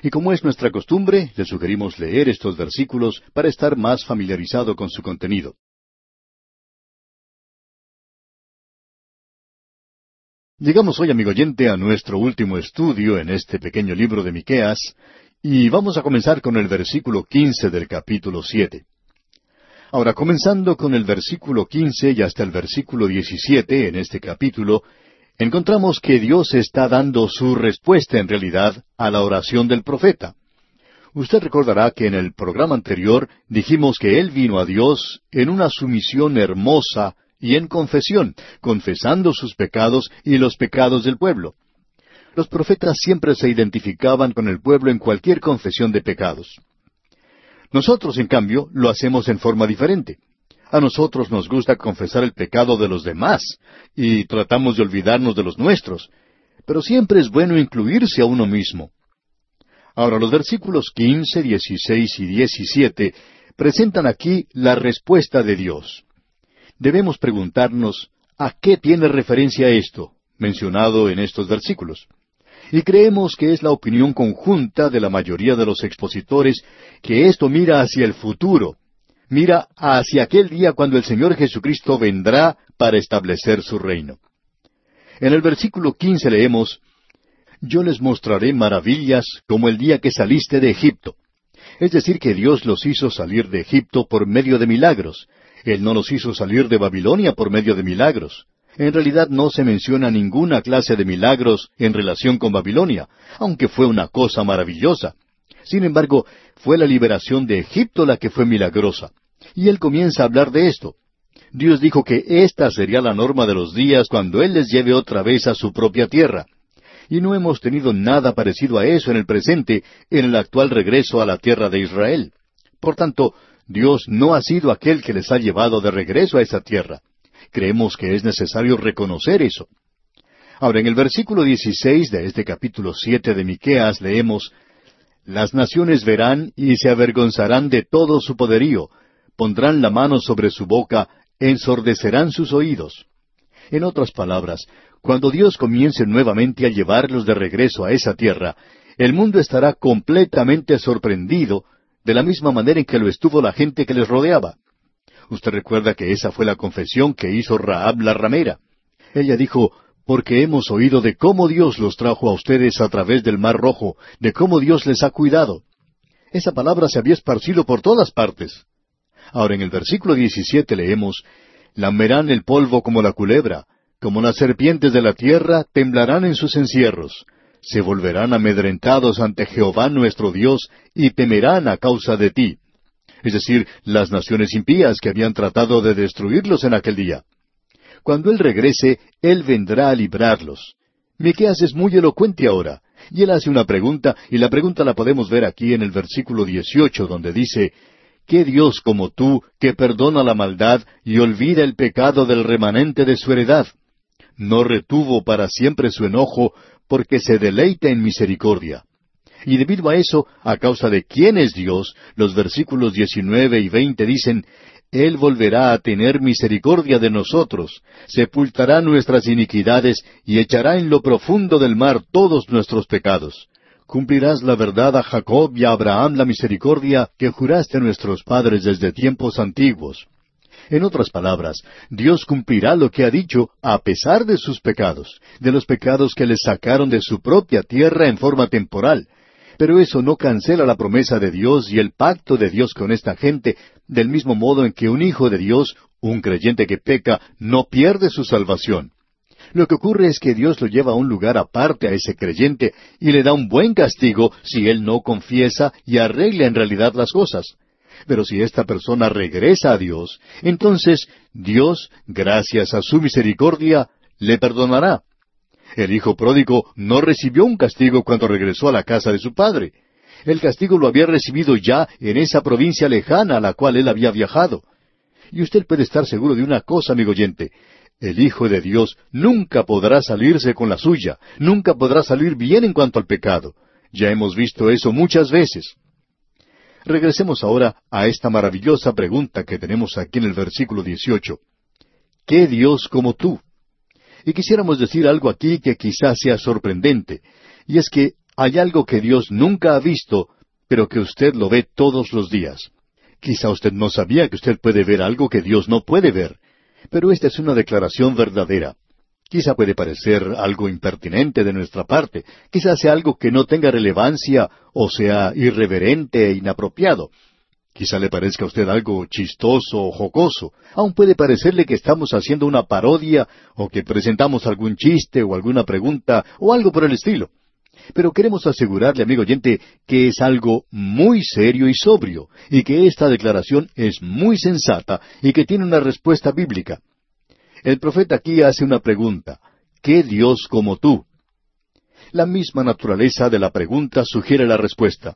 Y como es nuestra costumbre, le sugerimos leer estos versículos para estar más familiarizado con su contenido. Llegamos hoy, amigo oyente, a nuestro último estudio en este pequeño libro de Miqueas, y vamos a comenzar con el versículo quince del capítulo siete. Ahora, comenzando con el versículo quince y hasta el versículo diecisiete en este capítulo, encontramos que Dios está dando su respuesta en realidad a la oración del profeta. Usted recordará que en el programa anterior dijimos que Él vino a Dios en una sumisión hermosa y en confesión, confesando sus pecados y los pecados del pueblo. Los profetas siempre se identificaban con el pueblo en cualquier confesión de pecados. Nosotros, en cambio, lo hacemos en forma diferente. A nosotros nos gusta confesar el pecado de los demás y tratamos de olvidarnos de los nuestros, pero siempre es bueno incluirse a uno mismo. Ahora, los versículos quince, dieciséis y diecisiete presentan aquí la respuesta de Dios debemos preguntarnos a qué tiene referencia esto, mencionado en estos versículos. Y creemos que es la opinión conjunta de la mayoría de los expositores que esto mira hacia el futuro, mira hacia aquel día cuando el Señor Jesucristo vendrá para establecer su reino. En el versículo quince leemos, Yo les mostraré maravillas como el día que saliste de Egipto. Es decir, que Dios los hizo salir de Egipto por medio de milagros, él no los hizo salir de Babilonia por medio de milagros. En realidad no se menciona ninguna clase de milagros en relación con Babilonia, aunque fue una cosa maravillosa. Sin embargo, fue la liberación de Egipto la que fue milagrosa. Y él comienza a hablar de esto. Dios dijo que esta sería la norma de los días cuando Él les lleve otra vez a su propia tierra. Y no hemos tenido nada parecido a eso en el presente, en el actual regreso a la tierra de Israel. Por tanto, Dios no ha sido aquel que les ha llevado de regreso a esa tierra. Creemos que es necesario reconocer eso. Ahora, en el versículo 16 de este capítulo 7 de Miqueas leemos, Las naciones verán y se avergonzarán de todo su poderío, pondrán la mano sobre su boca, ensordecerán sus oídos. En otras palabras, cuando Dios comience nuevamente a llevarlos de regreso a esa tierra, el mundo estará completamente sorprendido de la misma manera en que lo estuvo la gente que les rodeaba. Usted recuerda que esa fue la confesión que hizo Rahab la ramera. Ella dijo, porque hemos oído de cómo Dios los trajo a ustedes a través del Mar Rojo, de cómo Dios les ha cuidado. Esa palabra se había esparcido por todas partes. Ahora en el versículo 17 leemos, Lamerán el polvo como la culebra, como las serpientes de la tierra temblarán en sus encierros se volverán amedrentados ante Jehová nuestro Dios y temerán a causa de ti. Es decir, las naciones impías que habían tratado de destruirlos en aquel día. Cuando Él regrese, Él vendrá a librarlos. Miqueas es muy elocuente ahora, y él hace una pregunta, y la pregunta la podemos ver aquí en el versículo 18, donde dice, ¿Qué Dios como tú, que perdona la maldad y olvida el pecado del remanente de su heredad? No retuvo para siempre su enojo, porque se deleita en misericordia. Y debido a eso, a causa de quién es Dios, los versículos 19 y 20 dicen, Él volverá a tener misericordia de nosotros, sepultará nuestras iniquidades y echará en lo profundo del mar todos nuestros pecados. Cumplirás la verdad a Jacob y a Abraham la misericordia que juraste a nuestros padres desde tiempos antiguos. En otras palabras, Dios cumplirá lo que ha dicho a pesar de sus pecados, de los pecados que les sacaron de su propia tierra en forma temporal. Pero eso no cancela la promesa de Dios y el pacto de Dios con esta gente, del mismo modo en que un hijo de Dios, un creyente que peca, no pierde su salvación. Lo que ocurre es que Dios lo lleva a un lugar aparte a ese creyente y le da un buen castigo si él no confiesa y arregla en realidad las cosas. Pero si esta persona regresa a Dios, entonces Dios, gracias a su misericordia, le perdonará. El hijo pródigo no recibió un castigo cuando regresó a la casa de su padre. El castigo lo había recibido ya en esa provincia lejana a la cual él había viajado. Y usted puede estar seguro de una cosa, amigo oyente. El Hijo de Dios nunca podrá salirse con la suya, nunca podrá salir bien en cuanto al pecado. Ya hemos visto eso muchas veces. Regresemos ahora a esta maravillosa pregunta que tenemos aquí en el versículo 18. ¿Qué Dios como tú? Y quisiéramos decir algo aquí que quizás sea sorprendente, y es que Hay algo que Dios nunca ha visto, pero que usted lo ve todos los días. Quizá usted no sabía que usted puede ver algo que Dios no puede ver, pero esta es una declaración verdadera. Quizá puede parecer algo impertinente de nuestra parte, quizá sea algo que no tenga relevancia o sea irreverente e inapropiado. Quizá le parezca a usted algo chistoso o jocoso. Aun puede parecerle que estamos haciendo una parodia o que presentamos algún chiste o alguna pregunta o algo por el estilo. Pero queremos asegurarle, amigo oyente, que es algo muy serio y sobrio, y que esta declaración es muy sensata y que tiene una respuesta bíblica. El profeta aquí hace una pregunta. ¿Qué Dios como tú? La misma naturaleza de la pregunta sugiere la respuesta.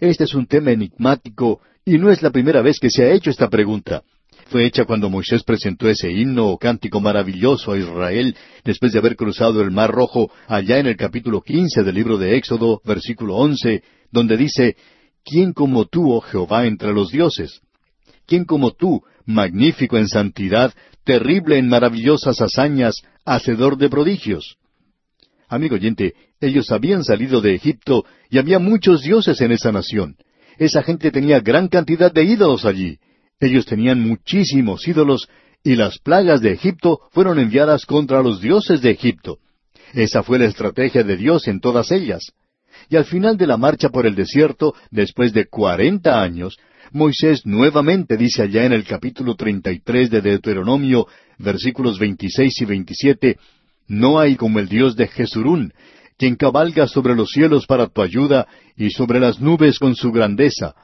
Este es un tema enigmático y no es la primera vez que se ha hecho esta pregunta. Fue hecha cuando Moisés presentó ese himno o cántico maravilloso a Israel después de haber cruzado el Mar Rojo allá en el capítulo quince del libro de Éxodo, versículo once, donde dice, ¿Quién como tú, oh Jehová, entre los dioses? ¿Quién como tú, magnífico en santidad, terrible en maravillosas hazañas, hacedor de prodigios. Amigo oyente, ellos habían salido de Egipto y había muchos dioses en esa nación. Esa gente tenía gran cantidad de ídolos allí. Ellos tenían muchísimos ídolos y las plagas de Egipto fueron enviadas contra los dioses de Egipto. Esa fue la estrategia de Dios en todas ellas. Y al final de la marcha por el desierto, después de cuarenta años, Moisés nuevamente dice allá en el capítulo treinta y tres de Deuteronomio, versículos veintiséis y veintisiete, No hay como el Dios de Jesurún, quien cabalga sobre los cielos para tu ayuda y sobre las nubes con su grandeza.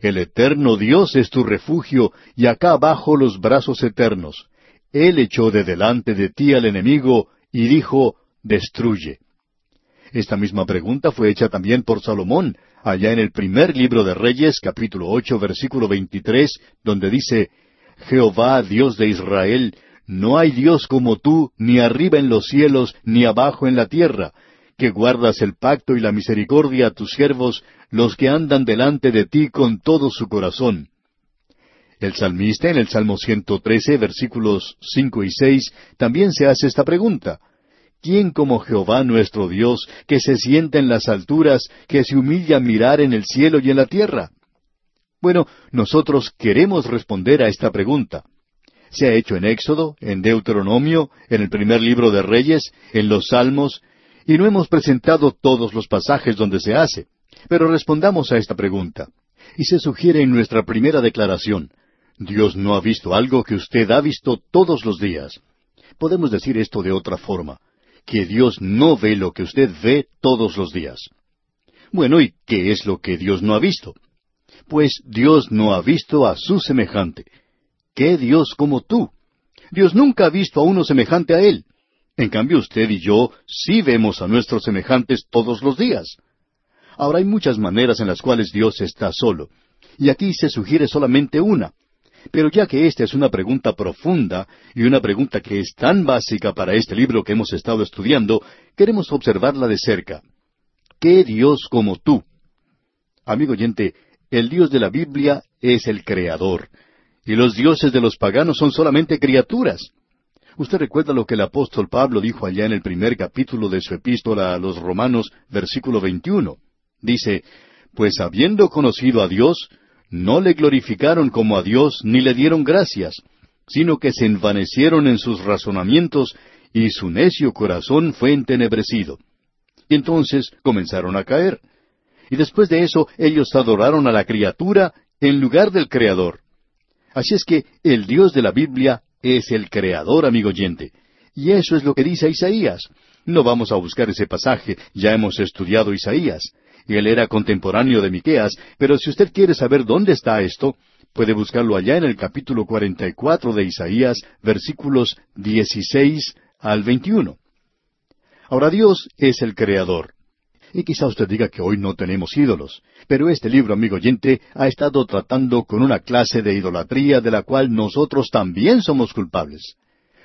El eterno Dios es tu refugio y acá abajo los brazos eternos. Él echó de delante de ti al enemigo y dijo, Destruye. Esta misma pregunta fue hecha también por Salomón, allá en el primer libro de Reyes, capítulo ocho, versículo veintitrés, donde dice, Jehová, Dios de Israel, no hay Dios como tú, ni arriba en los cielos, ni abajo en la tierra, que guardas el pacto y la misericordia a tus siervos, los que andan delante de ti con todo su corazón. El salmista en el Salmo 113, versículos cinco y seis, también se hace esta pregunta. ¿Quién como Jehová nuestro Dios, que se sienta en las alturas, que se humilla mirar en el cielo y en la tierra? Bueno, nosotros queremos responder a esta pregunta. Se ha hecho en Éxodo, en Deuteronomio, en el primer libro de Reyes, en los Salmos, y no hemos presentado todos los pasajes donde se hace. Pero respondamos a esta pregunta. Y se sugiere en nuestra primera declaración, Dios no ha visto algo que usted ha visto todos los días. Podemos decir esto de otra forma que Dios no ve lo que usted ve todos los días. Bueno, ¿y qué es lo que Dios no ha visto? Pues Dios no ha visto a su semejante. ¿Qué Dios como tú? Dios nunca ha visto a uno semejante a Él. En cambio, usted y yo sí vemos a nuestros semejantes todos los días. Ahora hay muchas maneras en las cuales Dios está solo, y aquí se sugiere solamente una, pero ya que esta es una pregunta profunda y una pregunta que es tan básica para este libro que hemos estado estudiando, queremos observarla de cerca. ¿Qué Dios como tú? Amigo oyente, el Dios de la Biblia es el Creador, y los dioses de los paganos son solamente criaturas. Usted recuerda lo que el apóstol Pablo dijo allá en el primer capítulo de su epístola a los Romanos, versículo 21. Dice, Pues habiendo conocido a Dios, no le glorificaron como a Dios ni le dieron gracias, sino que se envanecieron en sus razonamientos y su necio corazón fue entenebrecido. Y entonces comenzaron a caer. Y después de eso ellos adoraron a la criatura en lugar del Creador. Así es que el Dios de la Biblia es el Creador, amigo oyente. Y eso es lo que dice Isaías. No vamos a buscar ese pasaje, ya hemos estudiado Isaías. Él era contemporáneo de Miqueas, pero si usted quiere saber dónde está esto, puede buscarlo allá en el capítulo 44 de Isaías, versículos 16 al 21. Ahora Dios es el creador. Y quizá usted diga que hoy no tenemos ídolos, pero este libro, amigo oyente, ha estado tratando con una clase de idolatría de la cual nosotros también somos culpables.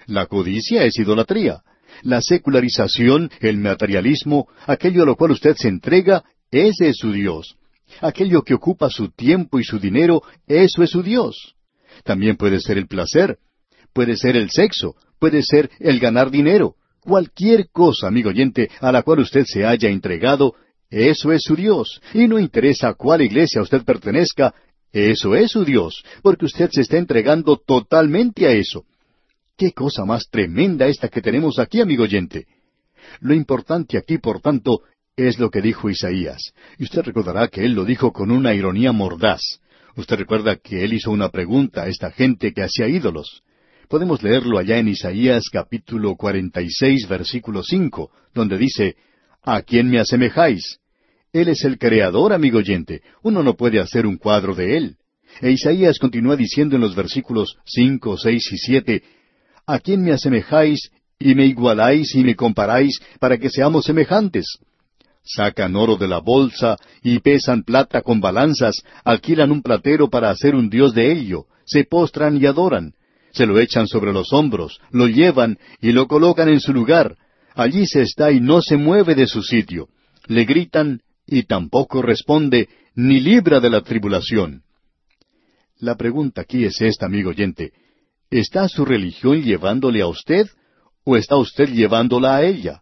La codicia es idolatría. La secularización, el materialismo, aquello a lo cual usted se entrega, ese es su Dios. Aquello que ocupa su tiempo y su dinero, eso es su Dios. También puede ser el placer, puede ser el sexo, puede ser el ganar dinero. Cualquier cosa, amigo oyente, a la cual usted se haya entregado, eso es su Dios. Y no interesa a cuál iglesia usted pertenezca, eso es su Dios, porque usted se está entregando totalmente a eso. Qué cosa más tremenda esta que tenemos aquí, amigo oyente. Lo importante aquí, por tanto, es lo que dijo Isaías. Y usted recordará que él lo dijo con una ironía mordaz. Usted recuerda que él hizo una pregunta a esta gente que hacía ídolos. Podemos leerlo allá en Isaías capítulo 46, versículo 5, donde dice, ¿A quién me asemejáis? Él es el creador, amigo oyente. Uno no puede hacer un cuadro de él. E Isaías continúa diciendo en los versículos cinco, seis y siete, ¿A quién me asemejáis y me igualáis y me comparáis para que seamos semejantes? Sacan oro de la bolsa y pesan plata con balanzas, alquilan un platero para hacer un dios de ello, se postran y adoran, se lo echan sobre los hombros, lo llevan y lo colocan en su lugar, Allí se está y no se mueve de su sitio. Le gritan y tampoco responde, ni libra de la tribulación. La pregunta aquí es esta, amigo oyente. ¿Está su religión llevándole a usted o está usted llevándola a ella?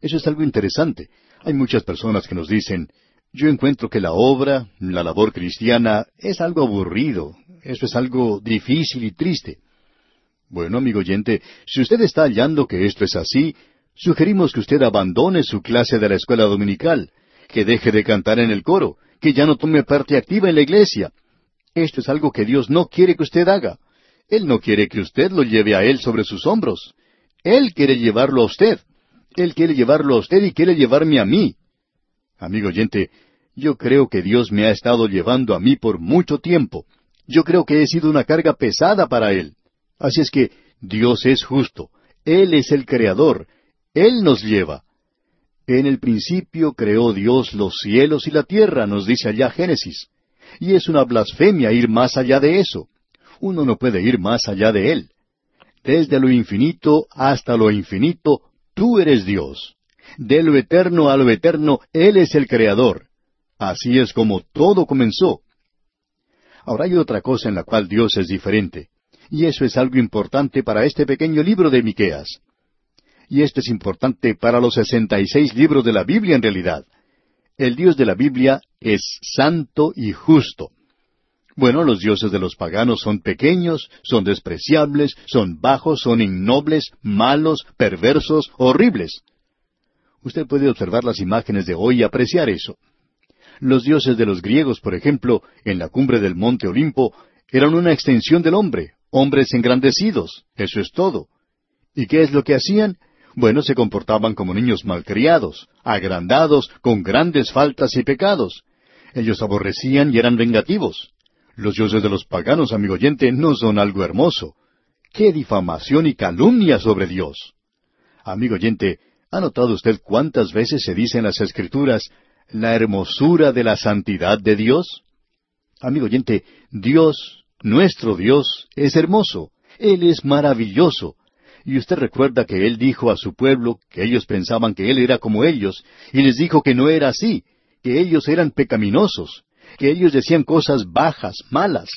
Eso es algo interesante. Hay muchas personas que nos dicen, yo encuentro que la obra, la labor cristiana, es algo aburrido, eso es algo difícil y triste. Bueno, amigo oyente, si usted está hallando que esto es así, Sugerimos que usted abandone su clase de la escuela dominical, que deje de cantar en el coro, que ya no tome parte activa en la iglesia. Esto es algo que Dios no quiere que usted haga. Él no quiere que usted lo lleve a Él sobre sus hombros. Él quiere llevarlo a usted. Él quiere llevarlo a usted y quiere llevarme a mí. Amigo oyente, yo creo que Dios me ha estado llevando a mí por mucho tiempo. Yo creo que he sido una carga pesada para Él. Así es que Dios es justo. Él es el Creador. Él nos lleva. En el principio creó Dios los cielos y la tierra, nos dice allá Génesis. Y es una blasfemia ir más allá de eso. Uno no puede ir más allá de Él. Desde lo infinito hasta lo infinito, tú eres Dios. De lo eterno a lo eterno, Él es el Creador. Así es como todo comenzó. Ahora hay otra cosa en la cual Dios es diferente, y eso es algo importante para este pequeño libro de Miqueas y esto es importante para los sesenta y seis libros de la Biblia en realidad. El Dios de la Biblia es santo y justo. Bueno, los dioses de los paganos son pequeños, son despreciables, son bajos, son innobles, malos, perversos, horribles. Usted puede observar las imágenes de hoy y apreciar eso. Los dioses de los griegos, por ejemplo, en la cumbre del monte Olimpo, eran una extensión del hombre, hombres engrandecidos, eso es todo. ¿Y qué es lo que hacían? Bueno, se comportaban como niños malcriados, agrandados, con grandes faltas y pecados. Ellos aborrecían y eran vengativos. Los dioses de los paganos, amigo oyente, no son algo hermoso. ¡Qué difamación y calumnia sobre Dios! Amigo oyente, ¿ha notado usted cuántas veces se dice en las Escrituras la hermosura de la santidad de Dios? Amigo oyente, Dios, nuestro Dios, es hermoso. Él es maravilloso. Y usted recuerda que él dijo a su pueblo que ellos pensaban que él era como ellos, y les dijo que no era así, que ellos eran pecaminosos, que ellos decían cosas bajas, malas.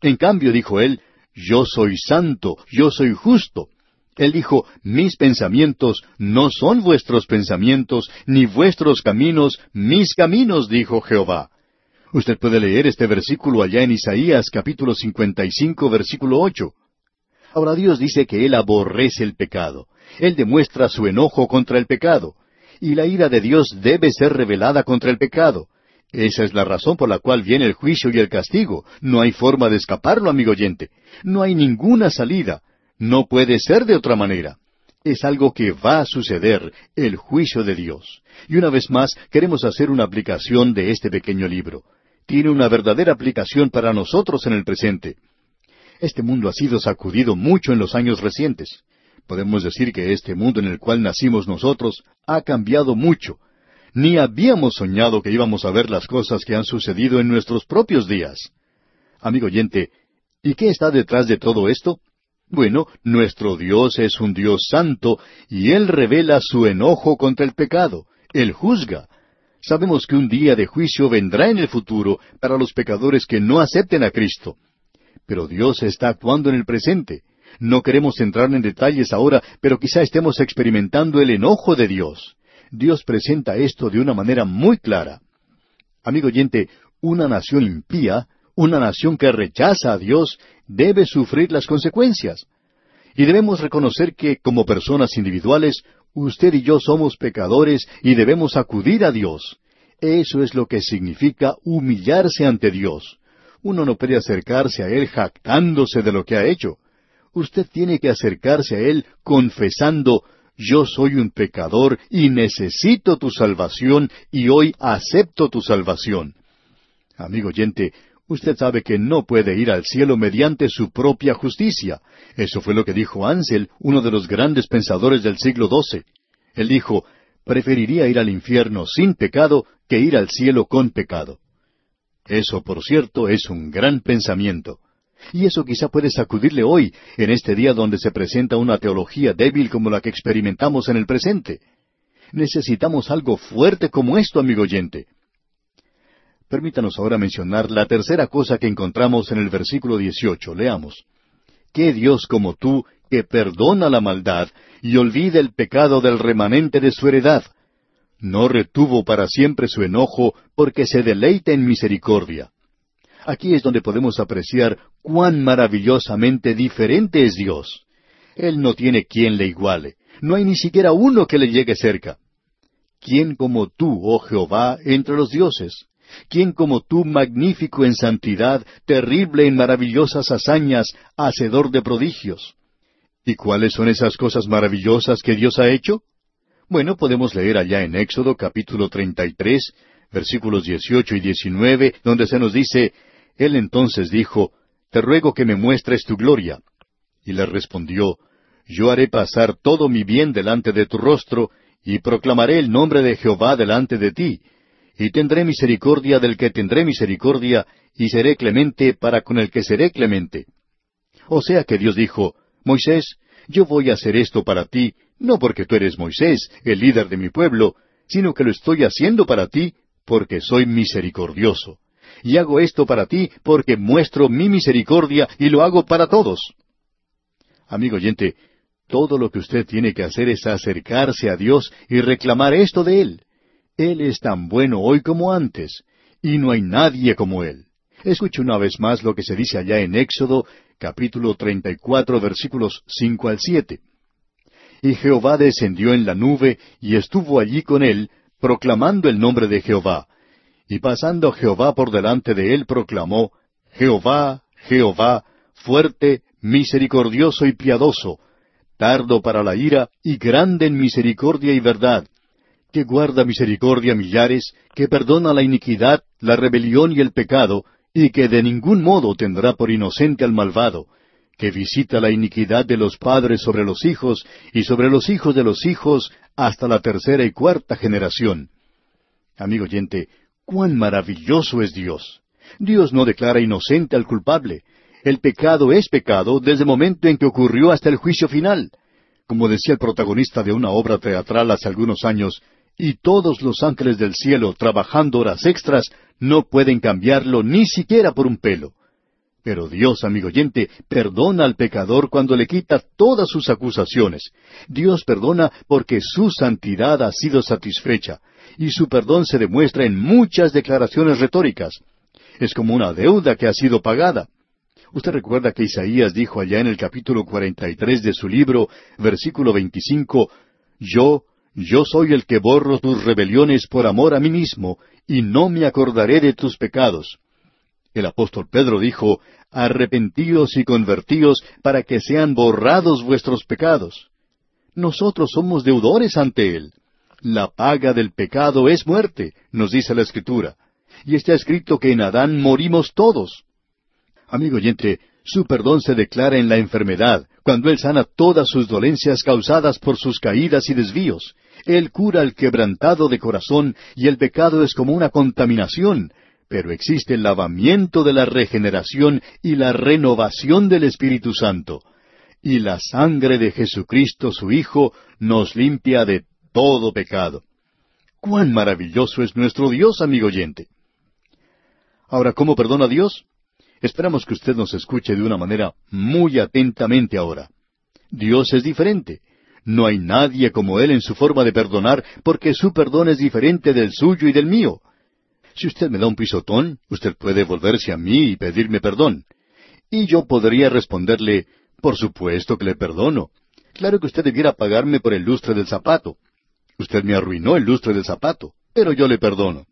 En cambio, dijo él, yo soy santo, yo soy justo. Él dijo, mis pensamientos no son vuestros pensamientos, ni vuestros caminos mis caminos, dijo Jehová. Usted puede leer este versículo allá en Isaías capítulo 55, versículo 8. Ahora Dios dice que Él aborrece el pecado. Él demuestra su enojo contra el pecado. Y la ira de Dios debe ser revelada contra el pecado. Esa es la razón por la cual viene el juicio y el castigo. No hay forma de escaparlo, amigo oyente. No hay ninguna salida. No puede ser de otra manera. Es algo que va a suceder, el juicio de Dios. Y una vez más queremos hacer una aplicación de este pequeño libro. Tiene una verdadera aplicación para nosotros en el presente. Este mundo ha sido sacudido mucho en los años recientes. Podemos decir que este mundo en el cual nacimos nosotros ha cambiado mucho. Ni habíamos soñado que íbamos a ver las cosas que han sucedido en nuestros propios días. Amigo oyente, ¿y qué está detrás de todo esto? Bueno, nuestro Dios es un Dios santo y Él revela su enojo contra el pecado. Él juzga. Sabemos que un día de juicio vendrá en el futuro para los pecadores que no acepten a Cristo. Pero Dios está actuando en el presente. No queremos entrar en detalles ahora, pero quizá estemos experimentando el enojo de Dios. Dios presenta esto de una manera muy clara. Amigo oyente, una nación impía, una nación que rechaza a Dios, debe sufrir las consecuencias. Y debemos reconocer que, como personas individuales, usted y yo somos pecadores y debemos acudir a Dios. Eso es lo que significa humillarse ante Dios. Uno no puede acercarse a Él jactándose de lo que ha hecho. Usted tiene que acercarse a Él confesando, yo soy un pecador y necesito tu salvación y hoy acepto tu salvación. Amigo oyente, usted sabe que no puede ir al cielo mediante su propia justicia. Eso fue lo que dijo Ansel, uno de los grandes pensadores del siglo XII. Él dijo, preferiría ir al infierno sin pecado que ir al cielo con pecado. Eso, por cierto, es un gran pensamiento. Y eso quizá puede sacudirle hoy, en este día donde se presenta una teología débil como la que experimentamos en el presente. Necesitamos algo fuerte como esto, amigo oyente. Permítanos ahora mencionar la tercera cosa que encontramos en el versículo 18. Leamos. ¿Qué Dios como tú que perdona la maldad y olvida el pecado del remanente de su heredad? No retuvo para siempre su enojo porque se deleita en misericordia. Aquí es donde podemos apreciar cuán maravillosamente diferente es Dios. Él no tiene quien le iguale. No hay ni siquiera uno que le llegue cerca. ¿Quién como tú, oh Jehová, entre los dioses? ¿Quién como tú, magnífico en santidad, terrible en maravillosas hazañas, hacedor de prodigios? ¿Y cuáles son esas cosas maravillosas que Dios ha hecho? Bueno, podemos leer allá en Éxodo capítulo 33, versículos 18 y 19, donde se nos dice, Él entonces dijo, Te ruego que me muestres tu gloria. Y le respondió, Yo haré pasar todo mi bien delante de tu rostro, y proclamaré el nombre de Jehová delante de ti, y tendré misericordia del que tendré misericordia, y seré clemente para con el que seré clemente. O sea que Dios dijo, Moisés, yo voy a hacer esto para ti, no porque tú eres Moisés, el líder de mi pueblo, sino que lo estoy haciendo para ti porque soy misericordioso. Y hago esto para ti porque muestro mi misericordia y lo hago para todos. Amigo oyente, todo lo que usted tiene que hacer es acercarse a Dios y reclamar esto de Él. Él es tan bueno hoy como antes, y no hay nadie como Él. Escuche una vez más lo que se dice allá en Éxodo, capítulo treinta y cuatro, versículos cinco al siete. Y Jehová descendió en la nube, y estuvo allí con él, proclamando el nombre de Jehová. Y pasando Jehová por delante de él, proclamó, Jehová, Jehová, fuerte, misericordioso y piadoso, tardo para la ira y grande en misericordia y verdad, que guarda misericordia millares, que perdona la iniquidad, la rebelión y el pecado, y que de ningún modo tendrá por inocente al malvado, que visita la iniquidad de los padres sobre los hijos y sobre los hijos de los hijos hasta la tercera y cuarta generación. Amigo oyente, cuán maravilloso es Dios. Dios no declara inocente al culpable. El pecado es pecado desde el momento en que ocurrió hasta el juicio final. Como decía el protagonista de una obra teatral hace algunos años, y todos los ángeles del cielo trabajando horas extras no pueden cambiarlo ni siquiera por un pelo. Pero Dios, amigo oyente, perdona al pecador cuando le quita todas sus acusaciones. Dios perdona porque su santidad ha sido satisfecha, y su perdón se demuestra en muchas declaraciones retóricas. Es como una deuda que ha sido pagada. Usted recuerda que Isaías dijo allá en el capítulo 43 de su libro, versículo 25, Yo, yo soy el que borro tus rebeliones por amor a mí mismo, y no me acordaré de tus pecados. El apóstol Pedro dijo, Arrepentíos y convertíos para que sean borrados vuestros pecados. Nosotros somos deudores ante Él. La paga del pecado es muerte, nos dice la Escritura. Y está escrito que en Adán morimos todos. Amigo oyente, su perdón se declara en la enfermedad, cuando Él sana todas sus dolencias causadas por sus caídas y desvíos. Él cura el quebrantado de corazón y el pecado es como una contaminación, pero existe el lavamiento de la regeneración y la renovación del Espíritu Santo. Y la sangre de Jesucristo su Hijo nos limpia de todo pecado. ¡Cuán maravilloso es nuestro Dios, amigo oyente! Ahora, ¿cómo perdona Dios? Esperamos que usted nos escuche de una manera muy atentamente ahora. Dios es diferente. No hay nadie como Él en su forma de perdonar, porque su perdón es diferente del suyo y del mío. Si usted me da un pisotón, usted puede volverse a mí y pedirme perdón. Y yo podría responderle, por supuesto que le perdono. Claro que usted debiera pagarme por el lustre del zapato. Usted me arruinó el lustre del zapato, pero yo le perdono.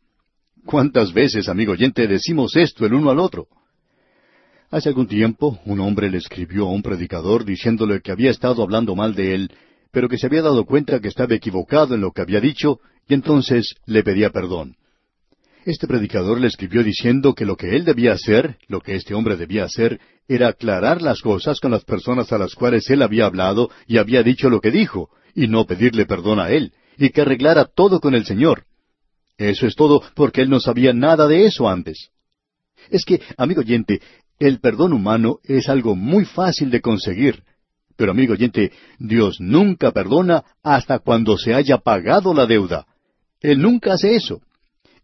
¿Cuántas veces, amigo oyente, decimos esto el uno al otro? Hace algún tiempo un hombre le escribió a un predicador diciéndole que había estado hablando mal de él, pero que se había dado cuenta que estaba equivocado en lo que había dicho, y entonces le pedía perdón. Este predicador le escribió diciendo que lo que él debía hacer, lo que este hombre debía hacer, era aclarar las cosas con las personas a las cuales él había hablado y había dicho lo que dijo, y no pedirle perdón a él, y que arreglara todo con el Señor. Eso es todo porque él no sabía nada de eso antes. Es que, amigo oyente, el perdón humano es algo muy fácil de conseguir. Pero amigo oyente, Dios nunca perdona hasta cuando se haya pagado la deuda. Él nunca hace eso.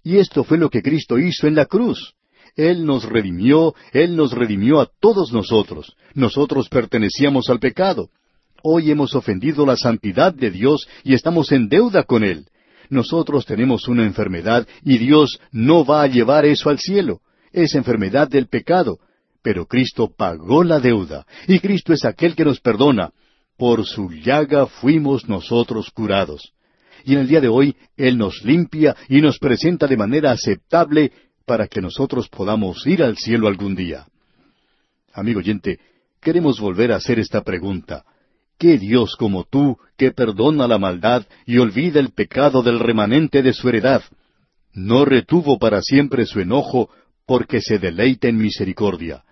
Y esto fue lo que Cristo hizo en la cruz. Él nos redimió, Él nos redimió a todos nosotros. Nosotros pertenecíamos al pecado. Hoy hemos ofendido la santidad de Dios y estamos en deuda con Él. Nosotros tenemos una enfermedad y Dios no va a llevar eso al cielo. Es enfermedad del pecado. Pero Cristo pagó la deuda, y Cristo es aquel que nos perdona. Por su llaga fuimos nosotros curados. Y en el día de hoy Él nos limpia y nos presenta de manera aceptable para que nosotros podamos ir al cielo algún día. Amigo oyente, queremos volver a hacer esta pregunta. ¿Qué Dios como tú, que perdona la maldad y olvida el pecado del remanente de su heredad? No retuvo para siempre su enojo, porque se deleita en misericordia.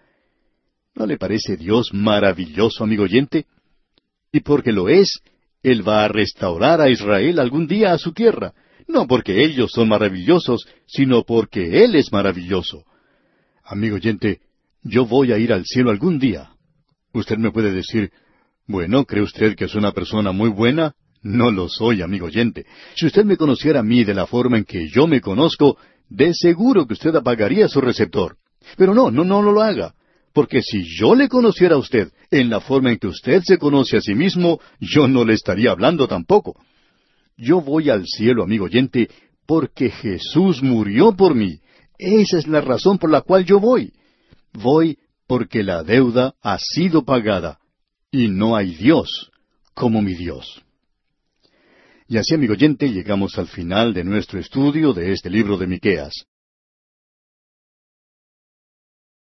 ¿No le parece Dios maravilloso, amigo oyente? Y porque lo es, Él va a restaurar a Israel algún día a su tierra, no porque ellos son maravillosos, sino porque Él es maravilloso. Amigo oyente, yo voy a ir al cielo algún día. Usted me puede decir, bueno, ¿cree usted que es una persona muy buena? No lo soy, amigo oyente. Si usted me conociera a mí de la forma en que yo me conozco, de seguro que usted apagaría su receptor. Pero no, no, no, lo haga. Porque si yo le conociera a usted en la forma en que usted se conoce a sí mismo, yo no le estaría hablando tampoco. Yo voy al cielo, amigo oyente, porque Jesús murió por mí. Esa es la razón por la cual yo voy. Voy porque la deuda ha sido pagada, y no hay Dios como mi Dios. Y así, amigo oyente, llegamos al final de nuestro estudio de este libro de Miqueas.